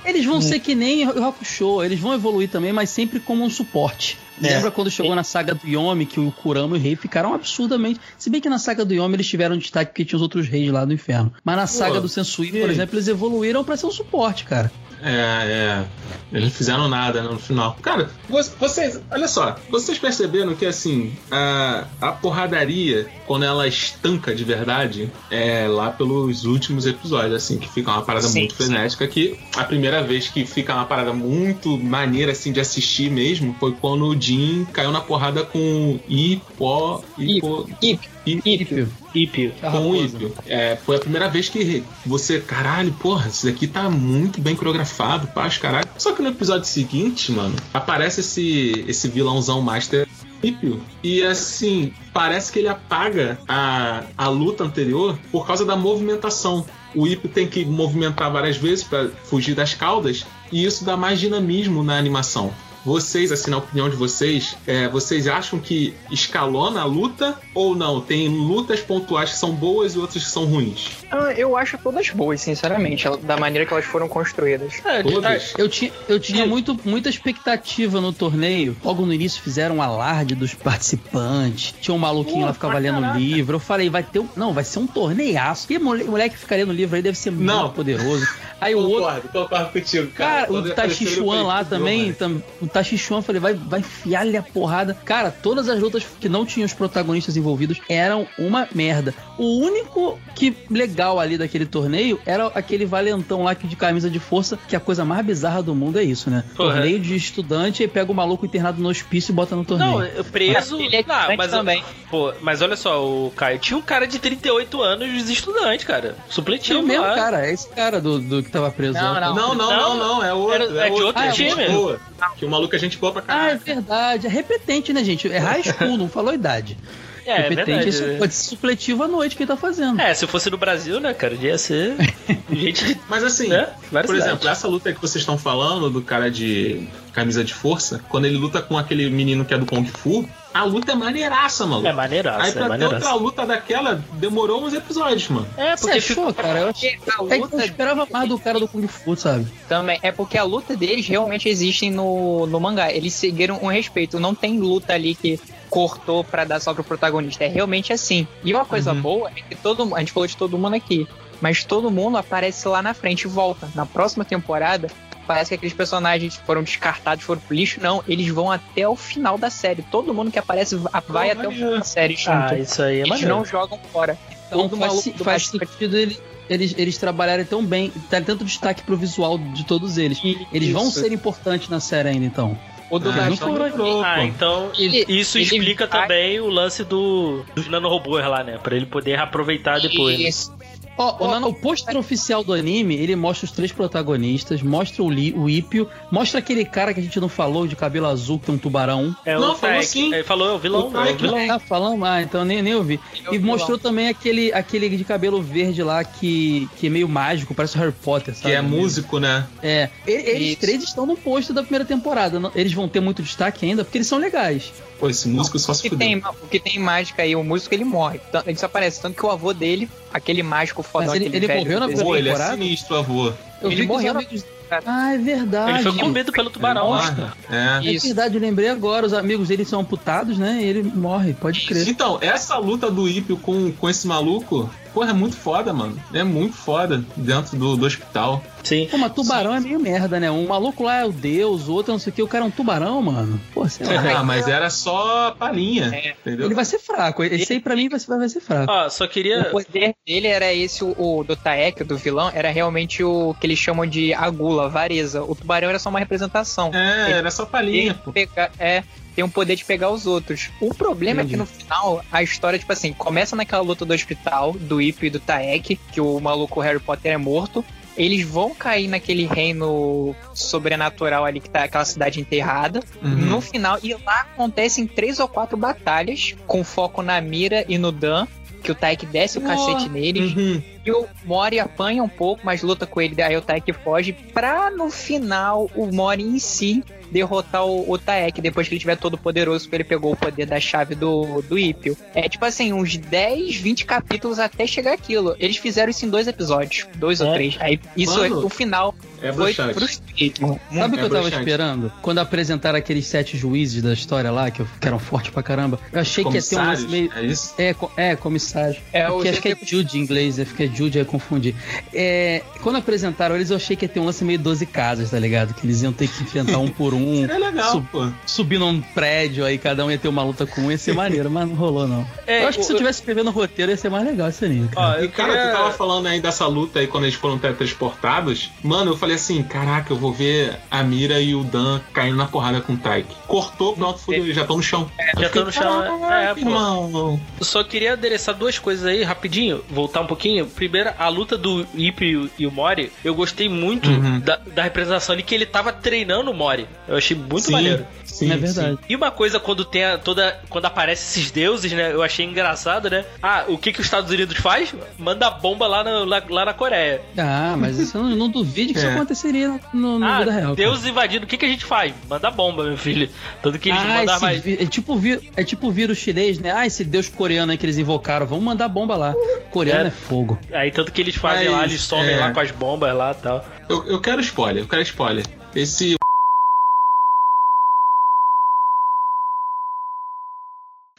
Eles vão ser que nem o Hakusho, eles vão evoluir também, mas sempre como um suporte. É. Lembra quando chegou na saga do Yomi, que o Kurama e o rei ficaram absurdamente. Se bem que na saga do Yomi eles tiveram destaque porque tinha os outros reis lá do inferno. Mas na saga do Sensui, por e aí? exemplo, eles evoluíram pra ser um suporte, cara. É, é. Eles não fizeram nada né, no final. Cara, vo- vocês, olha só, vocês perceberam que assim, a, a porradaria, quando ela estanca de verdade, é lá pelos últimos episódios, assim, que fica uma parada Sim, muito sim. frenética. Que a primeira vez que fica uma parada muito maneira, assim, de assistir mesmo, foi quando o Jin caiu na porrada com o Ipo. Ipo. Ip, Ip, Ípio. com o Ípio. É, foi a primeira vez que você, caralho, porra, isso daqui tá muito bem coreografado, paz, caralho. Só que no episódio seguinte, mano, aparece esse, esse vilãozão Master. E assim, parece que ele apaga a, a luta anterior por causa da movimentação. O Ípio tem que movimentar várias vezes para fugir das caudas, e isso dá mais dinamismo na animação. Vocês, assim, na opinião de vocês, é, vocês acham que escalona a luta ou não? Tem lutas pontuais que são boas e outras que são ruins? Ah, Eu acho todas boas, sinceramente, da maneira que elas foram construídas. É, Todas? Eu tinha, eu tinha muito, muita expectativa no torneio. Logo no início fizeram um alarde dos participantes. Tinha um maluquinho Pô, lá que ficava lendo caraca. livro. Eu falei, vai ter um. Não, vai ser um torneiaço. E moleque, moleque ficaria no livro aí deve ser Não. muito poderoso. Aí o outro. Concordo, concordo contigo, Cara, Quando o Tachichuan lá também, tam, o Tachichuan, falei, vai, vai enfiar-lhe a porrada. Cara, todas as lutas que não tinham os protagonistas envolvidos eram uma merda. O único que legal ali daquele torneio era aquele valentão lá que de camisa de força, que a coisa mais bizarra do mundo é isso, né? Porra. Torneio de estudante e pega o maluco internado no hospício e bota no torneio. Não, preso. Ele é não, mas, também. Pô, mas olha só, o Caio tinha um cara de 38 anos estudante, cara. Supletivo Tinha o mesmo lá. cara, é esse cara do, do que tava preso. Não, não. Não, não, não, não, é outro. Era- é de outro Ah, é time. boa. Que o maluco é gente boa pra Ah, é caralho. verdade. É repetente, né, gente? É high school, não falou idade. É, é repetente, verdade. isso pode ser supletivo à noite que ele tá fazendo. É, se fosse no Brasil, né, cara, ia ser gente, Mas assim, né? Por cidades. exemplo, essa luta que vocês estão falando, do cara de camisa de força, quando ele luta com aquele menino que é do Kung Fu, a luta é maneiraça, maluco. É Aí maneiraça, é pra ter maneiraça. outra luta daquela, demorou uns episódios, mano. É, Você porque achou, cara? Eu, a é que eu luta esperava mais do cara do Kung Fu, sabe? também é porque a luta deles realmente existem no, no mangá. Eles seguiram um respeito. Não tem luta ali que cortou pra dar só pro protagonista. É realmente assim. E uma coisa Uhum. boa é que todo a gente falou de todo mundo aqui, mas todo mundo aparece lá na frente e volta. Na próxima temporada, parece que aqueles personagens foram descartados, foram pro lixo. Não, eles vão até o final da série. Todo mundo que aparece va- vai até o final da série junto. Ah, isso aí é eles maneiro. não jogam fora. Então faz, maluco faz sentido ele- eles, eles trabalharem tão bem, dar tanto destaque pro visual de todos eles. Eles vão Isso. ser importantes na série ainda, então. O do Ah, então demorou, Ah, então Ele- isso ele explica vai- também o lance do, dos nanorobôs lá, né? Pra ele poder aproveitar depois. né? Isso. Ó, O pôster oficial do anime, ele mostra os três protagonistas, mostra o, Li, o Ípio, mostra aquele cara que a gente não falou, de cabelo azul, que tem um tubarão. É Não, o falou sim. Ele falou, é o vilão, O é o vilão. Tá falando? Ah, então nem, nem ouvi. é E mostrou vilão. também aquele, aquele de cabelo verde lá que, que é meio mágico, parece o Harry Potter, Que sabe? é músico, né? É. Eles Isso. três estão no posto da primeira temporada. Eles vão ter muito destaque ainda, porque eles são legais. Pô, esse músico só O se que, fudeu. tem, o que tem mágica aí, o músico ele morre. Ele só aparece. Tanto que o avô dele, aquele mágico fodão, Mas ele- ele velho morreu na primeira Pô, ele é temporada? sinistro, avô. Eu Ele vi que os morreu na- amigos. Ah, é verdade. Ele foi comido pelo tubarão. É. É Isso. verdade, eu lembrei agora. Os amigos dele são amputados, né? E ele morre, pode crer. Então, essa luta do Ípio com, com esse maluco, porra, é muito foda, mano. É muito foda dentro do, do hospital. Sim. Pô, mas tubarão é meio merda, né? Um maluco lá é o deus, o outro não sei o que, o cara é um tubarão, mano. Pô, sei lá. Ah, mas era só palhinha, É. entendeu? Ele vai ser fraco. Esse aí pra mim vai ser, vai ser fraco. Ó, só O queria. poder dele era esse, o, o do Taek, do vilão, era realmente o que eles chamam de agula, vareza. O tubarão era só uma representação. É, era só palhinha, Ele pô. pega- é, tem um poder de pegar os outros. O problema Entendi. é que no final, a história, tipo assim, começa naquela luta do hospital, do Ip e do Taek, que o maluco Harry Potter é morto. Eles vão cair naquele reino sobrenatural ali que tá aquela cidade enterrada. Uhum. No final, e lá acontecem três ou quatro batalhas com foco na Mira e no Dan. Que o Taik desce o cacete neles. Uhum. E o Mori apanha um pouco, mas luta com ele, daí o Taek foge, pra no final o Mori em si derrotar o, o Taek, depois que ele tiver todo poderoso, porque ele pegou o poder da chave do, do Ipio. É tipo assim, uns 10, 20 capítulos até chegar aquilo. Eles fizeram isso em dois episódios, dois ou É. três. Aí isso, Mano, o final É foi frustrante. Sabe o que É eu tava bruxante. esperando? Quando apresentaram aqueles sete juízes da história lá, que, eu- que eram fortes pra caramba. Eu achei que ia ter um meio. é isso? É, co- é, comissário. É, É, o porque acho que é Jude em inglês, eu fiquei Jude, aí eu confundi. É, quando apresentaram eles, eu achei que ia ter um lance meio 12 casas, tá ligado? Que eles iam ter que enfrentar um por um, Seria legal, Sub- pô. subir num prédio, aí cada um ia ter uma luta com um, ia ser maneiro, mas não rolou não. É, eu acho que se eu o- tivesse escrevendo o roteiro, ia ser mais legal esse anime, Ó, cara. eu E cara, queria- tu tava falando aí dessa luta aí quando eles foram teletransportados. Mano, eu falei assim: caraca, eu vou ver a Mira e o Dan caindo na porrada com o Taik. Cortou, pronto, fudeu, já estão no chão. Eu já tô no chão. É, "Caraca, pô. irmão. Só queria adereçar duas coisas aí, rapidinho, voltar um pouquinho. Primeiro, a luta do Ip e o- e o Mori, eu gostei muito Uhum. da, da representação ali que ele tava treinando o Mori. Eu achei muito Sim, maneiro. sim, é verdade. sim. E uma coisa quando tem a, toda quando aparece esses deuses, né? Eu achei engraçado, né? Ah, o que que os Estados Unidos faz? Manda bomba lá na, lá, lá na Coreia. Ah, mas isso eu não, não duvide que isso É. aconteceria no, no, na ah, vida real. cara. Deus invadindo, o que que a gente faz? Manda bomba, meu filho. Tanto que eles Ah, mandaram esse mais. vi- é tipo vi- é tipo o vírus chinês, né? Ah, esse deus coreano aí que eles invocaram, vamos mandar bomba lá. Coreano É. é, fogo. Aí tanto que eles fazem Mas, lá, eles somem é. lá com as bombas lá e tal. Eu, eu quero spoiler, eu quero spoiler. Esse.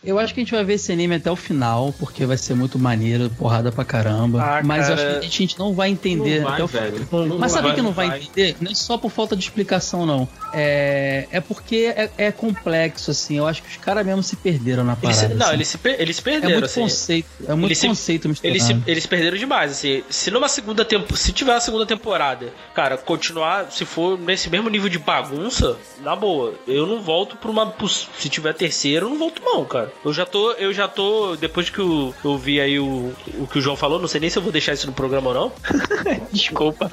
Eu acho que a gente vai ver esse anime até o final, porque vai ser muito maneiro, porrada pra caramba. Ah, mas eu cara, acho que a gente não vai entender Não vai, até o velho. final. Não Mas sabe que não vai, vai. entender? Não é só por falta de explicação, não. É, é porque é, é complexo, assim. Eu acho que os caras mesmo se perderam na Eles, parada. não, assim. eles se, per- eles se É perderam, muito assim. conceito, é muito Eles se- conceito misturado. Eles se, eles perderam demais, assim. Se numa segunda temporada. Se tiver uma segunda temporada, cara, continuar, se for nesse mesmo nível de bagunça, na boa, eu não volto pra uma. Se tiver terceira, eu não volto, não, cara. Eu já tô. Eu já tô. Depois que eu, eu vi aí o, o que o João falou, não sei nem se eu vou deixar isso no programa ou não. Desculpa.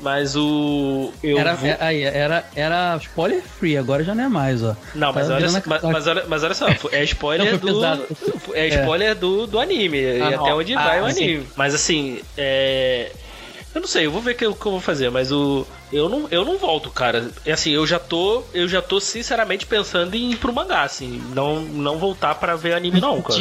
Mas o. Eu Era, vou- é- aí, era, era spoiler free, agora já não é mais, ó. Não, mas Tá olha, virando mas, mas olha, mas olha só, é spoiler do. pesado. É spoiler do, do anime. e Ah, não. até onde Ah, vai o sim. anime. Mas assim, é. Eu não sei, eu vou ver o que, eu- vou fazer, mas o. Eu não, eu não volto, cara. É assim, eu já tô. Eu já tô sinceramente pensando em ir pro mangá, assim. Não, não voltar pra ver anime, não, cara.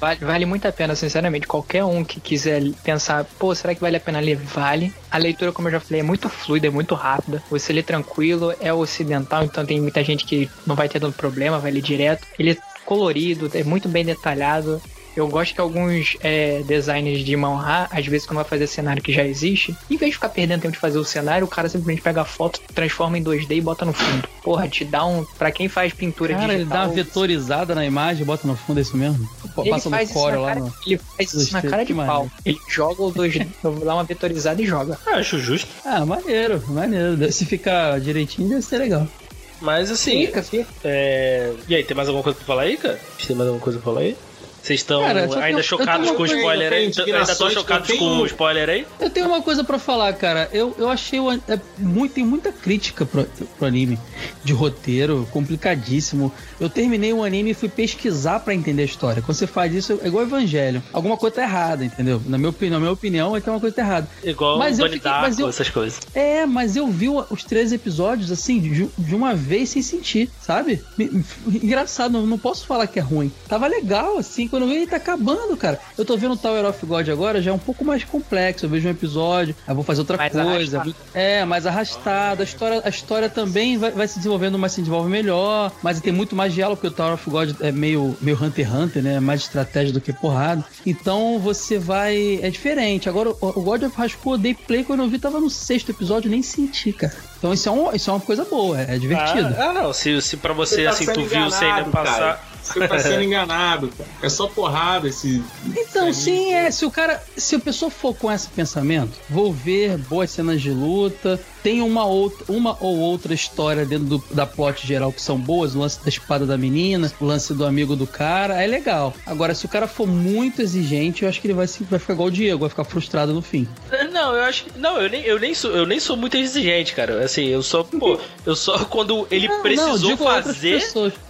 Vale, vale muito a pena, sinceramente. Qualquer um que quiser pensar, pô, será que vale a pena ler? Vale. A leitura, como eu já falei, é muito fluida, é muito rápida. Você lê tranquilo, é ocidental, então tem muita gente que não vai ter tanto problema, vai ler direto. Ele é colorido, é muito bem detalhado. Eu gosto que alguns é, designers de manhwa, às vezes quando vai fazer cenário que já existe, em vez de ficar perdendo tempo de fazer o cenário, o cara simplesmente pega a foto, transforma em 2D e bota no fundo. Porra, te dá um. Pra quem faz pintura Cara, ele digital. dá uma vetorizada na imagem, bota no fundo, é isso mesmo? Pô, Ele Passa no core lá cara, no. Ele faz isso na cara de que pau. maneiro. Ele joga o 2D, dá uma vetorizada e joga. Ah, acho justo. Ah, maneiro, maneiro. Se ficar direitinho, deve ser legal. Mas assim. Fica, fica. É... E aí, tem mais alguma coisa pra falar aí, cara? Tem mais alguma coisa pra falar aí? Vocês estão ainda chocados com o spoiler aí? Ainda estão chocados tenho- com o spoiler aí? Eu tenho uma coisa pra falar, cara. Eu, eu achei o, é, muito, tem muita crítica pro, pro anime de roteiro, complicadíssimo. Eu terminei o anime e fui pesquisar pra entender a história. Quando você faz isso, é igual Evangelho. Alguma coisa tá errada, entendeu? Na minha opinião, na minha opinião, é que uma coisa tá errada. Igual Mas Donnie Darko, essas coisas. É, mas eu vi os três episódios assim, de, de uma vez sem sentir, sabe? Engraçado, não, não posso falar que é ruim. Tava legal, assim, quando ele tá acabando, cara. Eu tô vendo o Tower of God agora, já é um pouco mais complexo. Eu vejo um episódio, aí vou fazer outra Mais coisa. arrastado. É, mais arrastado. A história, a história também vai, vai se desenvolvendo, mas se desenvolve melhor. Mas tem muito mais diálogo, porque o Tower of God é meio, meio Hunter x Hunter, né? Mais estratégia do que porrada. Então você vai. É diferente. Agora, o, God of School eu dei play quando eu vi, tava no sexto episódio, nem senti, cara. Então isso é, um, isso é uma coisa boa, é, é divertido. Ah, ah, não. Se, se pra você, tá assim, tu viu sem nem passar. cara. Você tá sendo enganado. É só porrada esse. Então, sim, é. Se o cara. Se a pessoa for com esse pensamento, vou ver boas cenas de luta. Tem uma, outra, uma ou outra história dentro do- da plot geral que são boas. O lance da espada da menina, o lance do amigo do cara. É legal. Agora, se o cara for muito exigente, eu acho que ele vai, vai ficar igual o Diego, vai ficar frustrado no fim. Não, eu acho que. Não, eu nem, eu, nem sou, eu nem sou muito exigente, cara. Assim, eu só, pô, eu só quando ele Não, precisou não, fazer,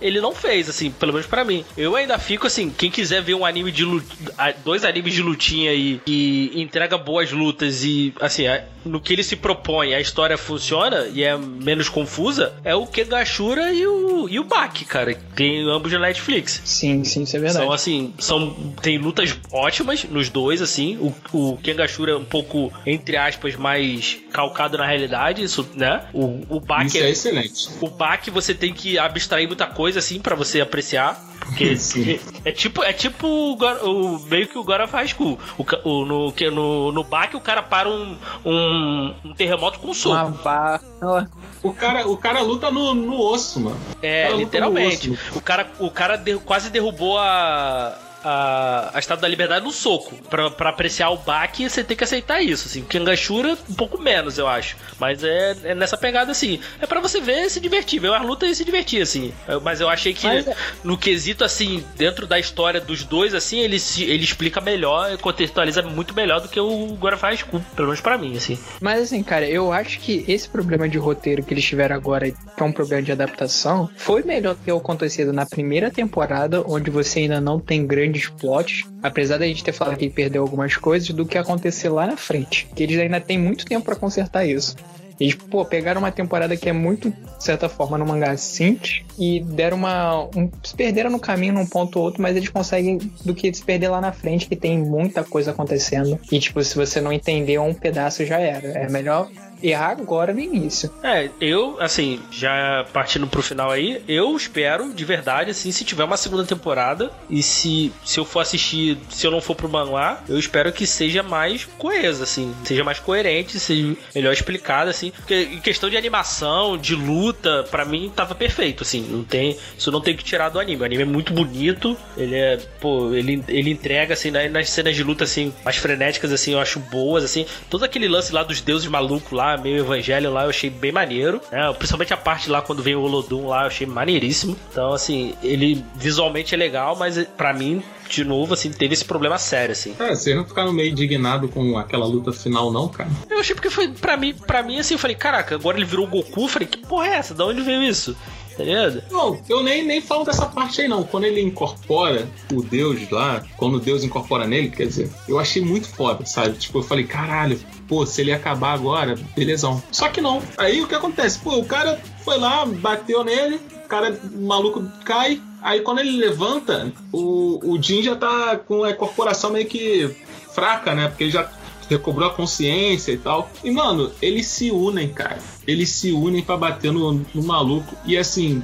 ele não fez, assim, pelo menos pra mim. Eu ainda fico assim, quem quiser ver um anime de luta, dois animes de lutinha aí que entrega boas lutas e, assim, no que ele se propõe, a história funciona e é menos confusa, é o Kegashura e o, e o Baki, cara. Tem ambos na Netflix. Sim, sim, isso é verdade. São assim, são tem lutas ótimas nos dois assim. O, o Kengashura é um pouco entre aspas mais calcado na realidade, isso, né? O o Baki Isso é excelente. o Baki você tem que abstrair muita coisa assim pra você apreciar. Porque Sim. é, tipo, é tipo o, o- meio que o God of High School. O, o- no, que- no, no Baki o cara para um, um, um terremoto com um soco. O cara, o cara luta no, no osso, mano. É, literalmente. O cara, o cara de- quase derrubou a. A, a Estátua da Liberdade no soco. Pra, pra apreciar o baque, você tem que aceitar isso. Assim. O Kangashura, um pouco menos, eu acho. Mas é, é nessa pegada assim. É pra você ver e se divertir. Ver uma luta e se divertir, assim. Mas eu achei que Mas é- no quesito, assim, dentro da história dos dois, assim, ele, se- ele explica melhor e contextualiza muito melhor do que o High School, pelo menos pra mim, assim. Mas assim, cara, eu acho que esse problema de roteiro que eles tiveram agora, que é um problema de adaptação, foi melhor que o acontecido na primeira temporada, onde você ainda não tem grandes plots, apesar da gente ter falado que perdeu algumas coisas, do que acontecer lá na frente. Que eles ainda têm muito tempo pra consertar isso. Eles, pô, pegaram uma temporada que é muito, de certa forma, no mangá simples e deram uma. Um, se perderam no caminho num ponto ou outro, mas eles conseguem do que se perder lá na frente, que tem muita coisa acontecendo. E, tipo, se você não entendeu um pedaço, já era. É melhor errar agora no início. É, eu, assim, já partindo pro final aí, eu espero, de verdade, assim, se tiver uma segunda temporada e se, se eu for assistir, se eu não for pro manhwa, eu espero que seja mais coesa, assim, seja mais coerente, seja melhor explicada, assim, porque em questão de animação, de luta, pra mim tava perfeito, assim, não tem, isso não tem que tirar do anime. O anime é muito bonito, ele é, pô, ele, ele entrega, assim, na- nas cenas de luta, assim, mais frenéticas, assim, eu acho boas, assim, todo aquele lance lá dos deuses malucos lá, meio evangelho lá, eu achei bem maneiro, né? Principalmente a parte lá quando veio o Olodum lá, eu achei maneiríssimo. Então, assim, ele visualmente é legal, mas pra mim, de novo, assim, teve esse problema sério, assim. Cara, vocês não ficaram meio indignado com aquela luta final, não, cara? Eu achei porque foi, pra mim, pra mim, assim, eu falei, caraca, agora ele virou o Goku, eu falei, que porra é essa? Da onde veio isso? Tá ligado? Não, eu nem, nem falo dessa parte aí, não. Quando ele incorpora o Deus lá, quando o Deus incorpora nele, quer dizer, eu achei muito foda, sabe? Tipo, eu falei, caralho, pô, se ele acabar agora, belezão. Só que não. Aí o que acontece? Pô, o cara foi lá, bateu nele, o cara o maluco cai. Aí quando ele levanta, o, o Jin já tá com a corporação meio que fraca, né? Porque ele já recobrou a consciência e tal. E, mano, eles se unem, cara. Eles se unem pra bater no, no maluco. E assim,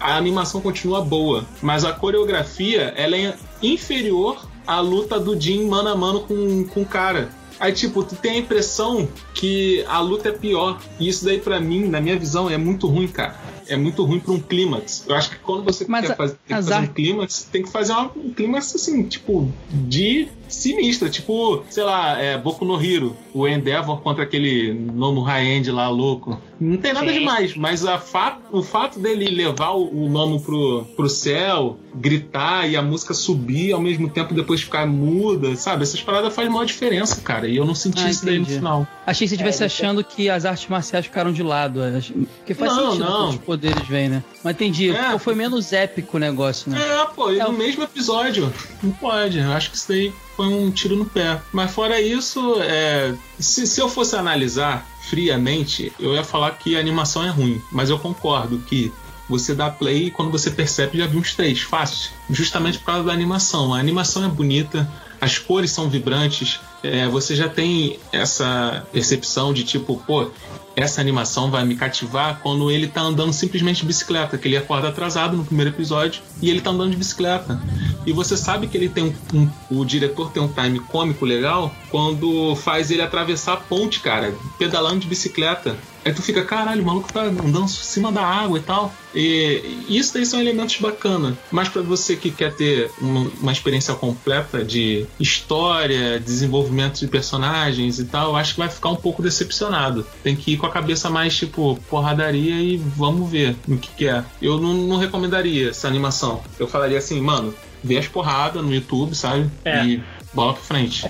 a animação continua boa. Mas a coreografia, ela é inferior à luta do Jin mano a mano com, com o cara. Aí, tipo, tu tem a impressão que a luta é pior. E isso daí, pra mim, na minha visão, é muito ruim, cara. É muito ruim pra um clímax. Eu acho que quando você Mas quer a- fazer, fazer um clímax, tem que fazer um clímax, assim, tipo, de sinistra. Tipo, sei lá, é, Boku no Hero. O Endeavor contra aquele Nomo High-End lá, louco. Não tem nada Sim. demais, mas a fa- o fato dele levar o, o Nomo pro, pro céu, gritar e a música subir ao mesmo tempo depois ficar muda, sabe? Essas paradas fazem maior diferença, cara. E eu não senti Ah, isso daí no final. Achei que você estivesse É, achando que as artes marciais ficaram de lado. Porque faz Não, sentido não. que os poderes vêm, né? Mas entendi. É. Pô, Foi menos épico o negócio, né? É, pô, e É, no o- mesmo episódio. Não pode. Eu acho que isso daí foi um tiro no pé. Mas fora isso, é, se, se eu fosse analisar friamente, eu ia falar que a animação é ruim. Mas eu concordo que você dá play e quando você percebe já viu uns três, fácil. Justamente por causa da animação. A animação é bonita, as cores são vibrantes, é, você já tem essa percepção de tipo, pô, essa animação vai me cativar quando ele tá andando simplesmente de bicicleta, que ele acorda atrasado no primeiro episódio e ele tá andando de bicicleta. E você sabe que ele tem um, um- o diretor tem um time cômico legal quando faz ele atravessar a ponte, cara, pedalando de bicicleta. Aí tu fica, caralho, o maluco tá andando em cima da água e tal. E isso daí são elementos bacanas. Mas pra você que quer ter uma, uma experiência completa de história, desenvolvimento de personagens e tal, eu acho que vai ficar um pouco decepcionado. Tem que ir com a cabeça mais tipo porradaria e vamos ver no que, que é. Eu não, não recomendaria essa animação. Eu falaria assim, mano, vê as porradas no YouTube, sabe? É. E bola pra frente.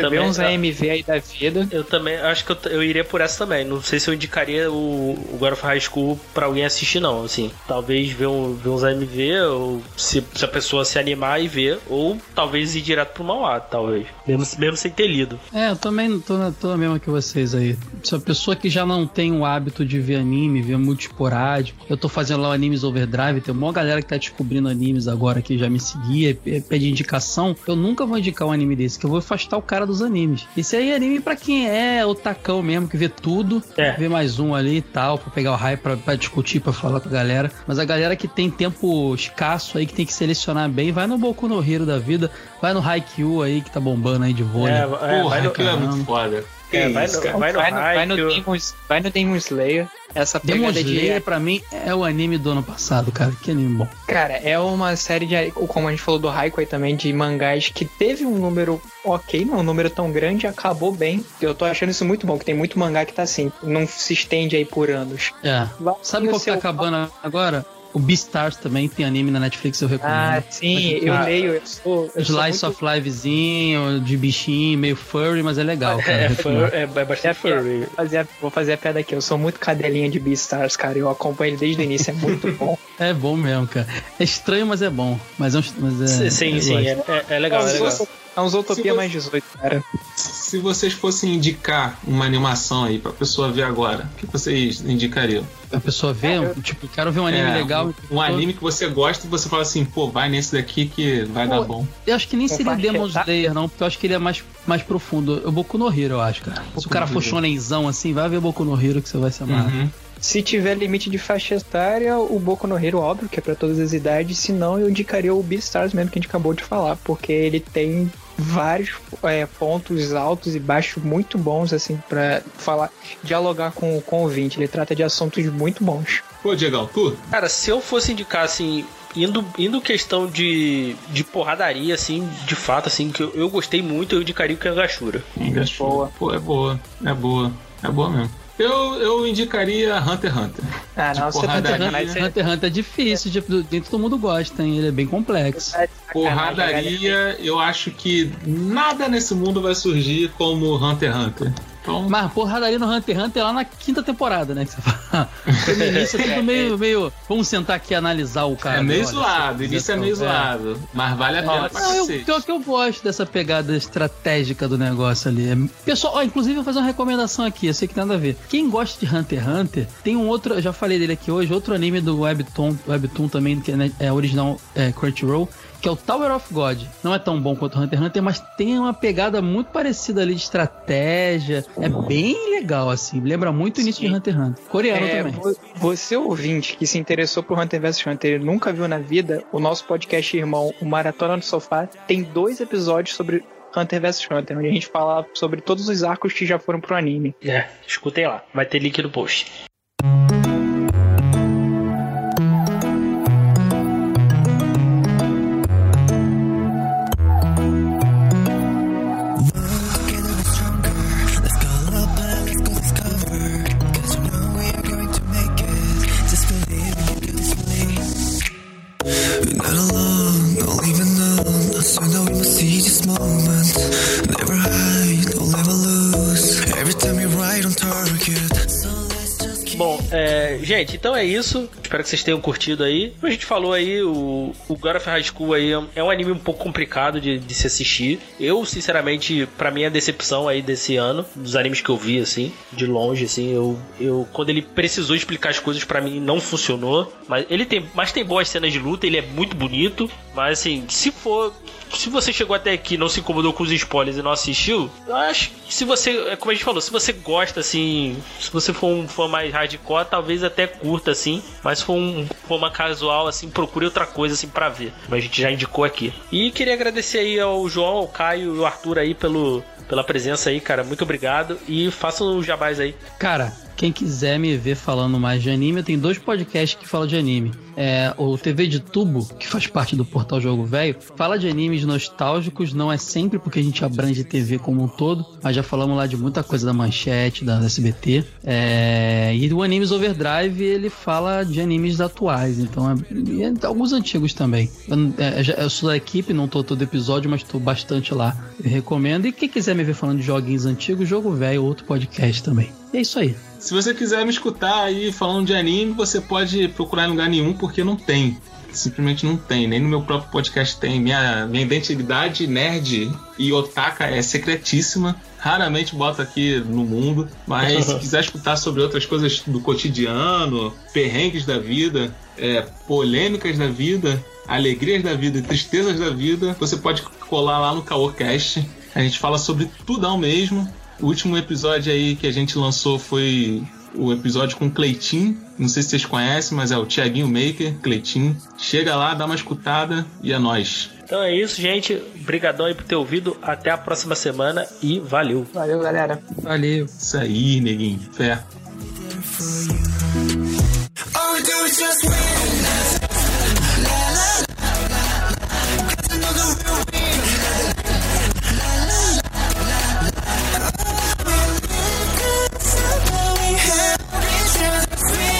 Também uns é- AMV aí da vida. Eu também acho que eu, eu iria por essa também. Não sei se eu indicaria o, o God of High School pra alguém assistir, não. Assim, talvez ver, um, ver uns AMV, ou se, se a pessoa se animar e ver, ou talvez ir direto pro Mauá, talvez. Mesmo, mesmo sem ter lido. É, eu também tô na, tô na mesma que vocês aí. Se a pessoa que já não tem o hábito de ver anime, ver muito esporádico, eu tô fazendo lá o Animes Overdrive, tem uma galera que tá descobrindo animes agora que já me seguia, e pede indicação. Eu nunca vou indicar um anime desse, que eu vou afastar o cara dos animes. Esse aí é anime pra quem é otacão mesmo, que vê tudo, É. vê mais um ali e tal, pra pegar o hype, pra, pra discutir, pra falar com a galera. Mas a galera que tem tempo escasso aí, que tem que selecionar bem, vai no Boku no Hero da vida, vai no Haikyuu aí, que tá bombando aí de vôlei. É, é, Porra, é muito foda. É, vai isso, no- vai no Vai no, vai, no. Demon, vai no Demon Slayer. Essa Demon pegada de Slayer, pra mim, é o anime do ano passado, cara. Que anime bom. Cara, é uma série de. Como a gente falou do Haiku aí também, de mangás que teve um número ok, não um número tão grande, acabou bem. Eu tô achando isso muito bom, que tem muito mangá que tá assim, não se estende aí por anos. É. Vai Sabe qual o que tá acabando agora? O Beastars também tem anime na Netflix, eu recomendo. Ah, sim, eu Ah, leio, eu sou. Eu sou Slice muito- of Livezinho, de bichinho, meio furry, mas é legal, cara. É, Eu fur, recomendo. é, é bastante furry. Vou fazer, a- vou fazer a piada aqui. Eu sou muito cadelinha de Beastars, cara. Eu acompanho ele desde o início, é muito bom. É bom mesmo, cara. É estranho, mas é bom. Mas é, mas é sim, sim, é, é- é legal, é legal. É uns Utopia Se mais 18, cara. Se vocês fossem indicar uma animação aí pra pessoa ver agora, o que vocês indicariam? A pessoa vê, tipo, quero ver um anime É, legal. Um, um anime que você gosta e você fala assim, pô, vai nesse daqui que vai Pô, dar bom. Eu acho que nem seria Demon etária? Slayer, não, porque eu acho que ele é mais, mais profundo. Eu Boku no Hero, eu acho, cara. Se o cara for shonenzão assim, vai ver Boku no Hero que você vai se amarrar. Uhum. Se tiver limite de faixa etária, o Boku no Hero, óbvio, que é pra todas as idades. Se não, eu indicaria o Beastars mesmo, que a gente acabou de falar. Porque ele tem vários é, pontos altos e baixos muito bons, assim, pra falar, dialogar com, com o ouvinte. Ele trata de assuntos muito bons. Pô, Diegão, tu? Cara, se eu fosse indicar, assim, indo, indo questão de, de porradaria, assim, de fato, assim, que eu, eu gostei muito, eu indicaria o Kangashura. Boa. Pô, é boa. É boa. É boa mesmo. Eu, eu indicaria Hunter x Hunter. Ah, não, você porradaria. sacanagem. Você Hunter x Hunter é difícil, de, nem todo mundo gosta, hein? Ele é bem complexo. galera. Porradaria, eu acho que nada nesse mundo vai surgir como Hunter x Hunter. Então, Mas porradaria no Hunter x Hunter é lá na quinta temporada, né? Que você fala. Porque no início é tudo meio, meio. Vamos sentar aqui e analisar o cara. é meio Olha, zoado, início é meio zoado. Mas vale a pena pra Não, eu, pior que eu gosto dessa pegada estratégica do negócio ali. É- Pessoal, ó, inclusive eu vou fazer uma recomendação aqui, eu sei que tem nada a ver. Quem gosta de Hunter x Hunter, tem um outro, eu já falei dele aqui hoje, outro anime do Webtoon, Webtoon também, que é, né, é original é, Crunchyroll, que é o Tower of God. Não é tão bom quanto Hunter x Hunter, mas tem uma pegada muito parecida ali de estratégia. É bem legal, assim. Lembra muito o início de Hunter x Hunter. Coreano É, também. vo- você ouvinte que se interessou por Hunter vs Hunter e nunca viu na vida, o nosso podcast irmão, o Maratona do Sofá, tem dois episódios sobre Hunter vs Hunter, onde a gente fala sobre todos os arcos que já foram pro anime. É, escutem lá, vai ter link no post. Então é isso. Espero que vocês tenham curtido aí. Como a gente falou aí, o, o God of High School aí é um- anime um pouco complicado de, de se assistir. Eu, sinceramente, pra mim é a decepção aí desse ano, dos animes que eu vi, assim, de longe, assim. Eu, eu quando ele precisou explicar as coisas pra mim, não funcionou. Mas ele tem, mas tem boas cenas de luta, ele é muito bonito. Mas assim, se for se você chegou até aqui não se incomodou com os spoilers e não assistiu, eu acho que se você, é como a gente falou, se você gosta assim, se você for um fã mais hardcore, talvez até curta assim, mas se for um fã casual assim, procure outra coisa assim pra ver, como a gente já indicou aqui. E queria agradecer aí ao João, ao Caio e ao Arthur aí pelo pela presença aí, cara. Muito obrigado e façam o jabás aí. Cara, Quem quiser me ver falando mais de anime, eu tenho dois podcasts que falam de anime. É, o TV de Tubo, que faz parte do portal Jogo Velho, fala de animes nostálgicos, não é sempre porque a gente abrange TV como um todo, mas já falamos lá de muita coisa da manchete, da SBT. É, e o Animes Overdrive, ele fala de animes atuais, então é, é alguns antigos também. Eu, é, eu, sou da equipe, não tô todo episódio, mas tô bastante lá. Eu recomendo. E quem quiser me ver falando de joguinhos antigos, Jogo Velho, outro podcast também. E é isso aí. Se você quiser me escutar aí falando de anime, você pode procurar em lugar nenhum, porque não tem. Simplesmente não tem, nem no meu próprio podcast tem. Minha, minha identidade nerd e otaka é secretíssima. Raramente boto aqui no mundo, mas se quiser escutar sobre outras coisas do cotidiano, perrengues da vida, é, polêmicas da vida, alegrias da vida e tristezas da vida, você pode colar lá no Caocast. A gente fala sobre tudão mesmo. O último episódio aí que a gente lançou foi o episódio com Cleitinho. Não sei se vocês conhecem, mas é o Tiaguinho Maker, Cleitinho. Chega lá, dá uma escutada e é nós. Então é isso, gente. Obrigadão aí por ter ouvido. Até a próxima semana e valeu. Valeu, galera. Valeu. Isso aí, neguinho. Fé. just feel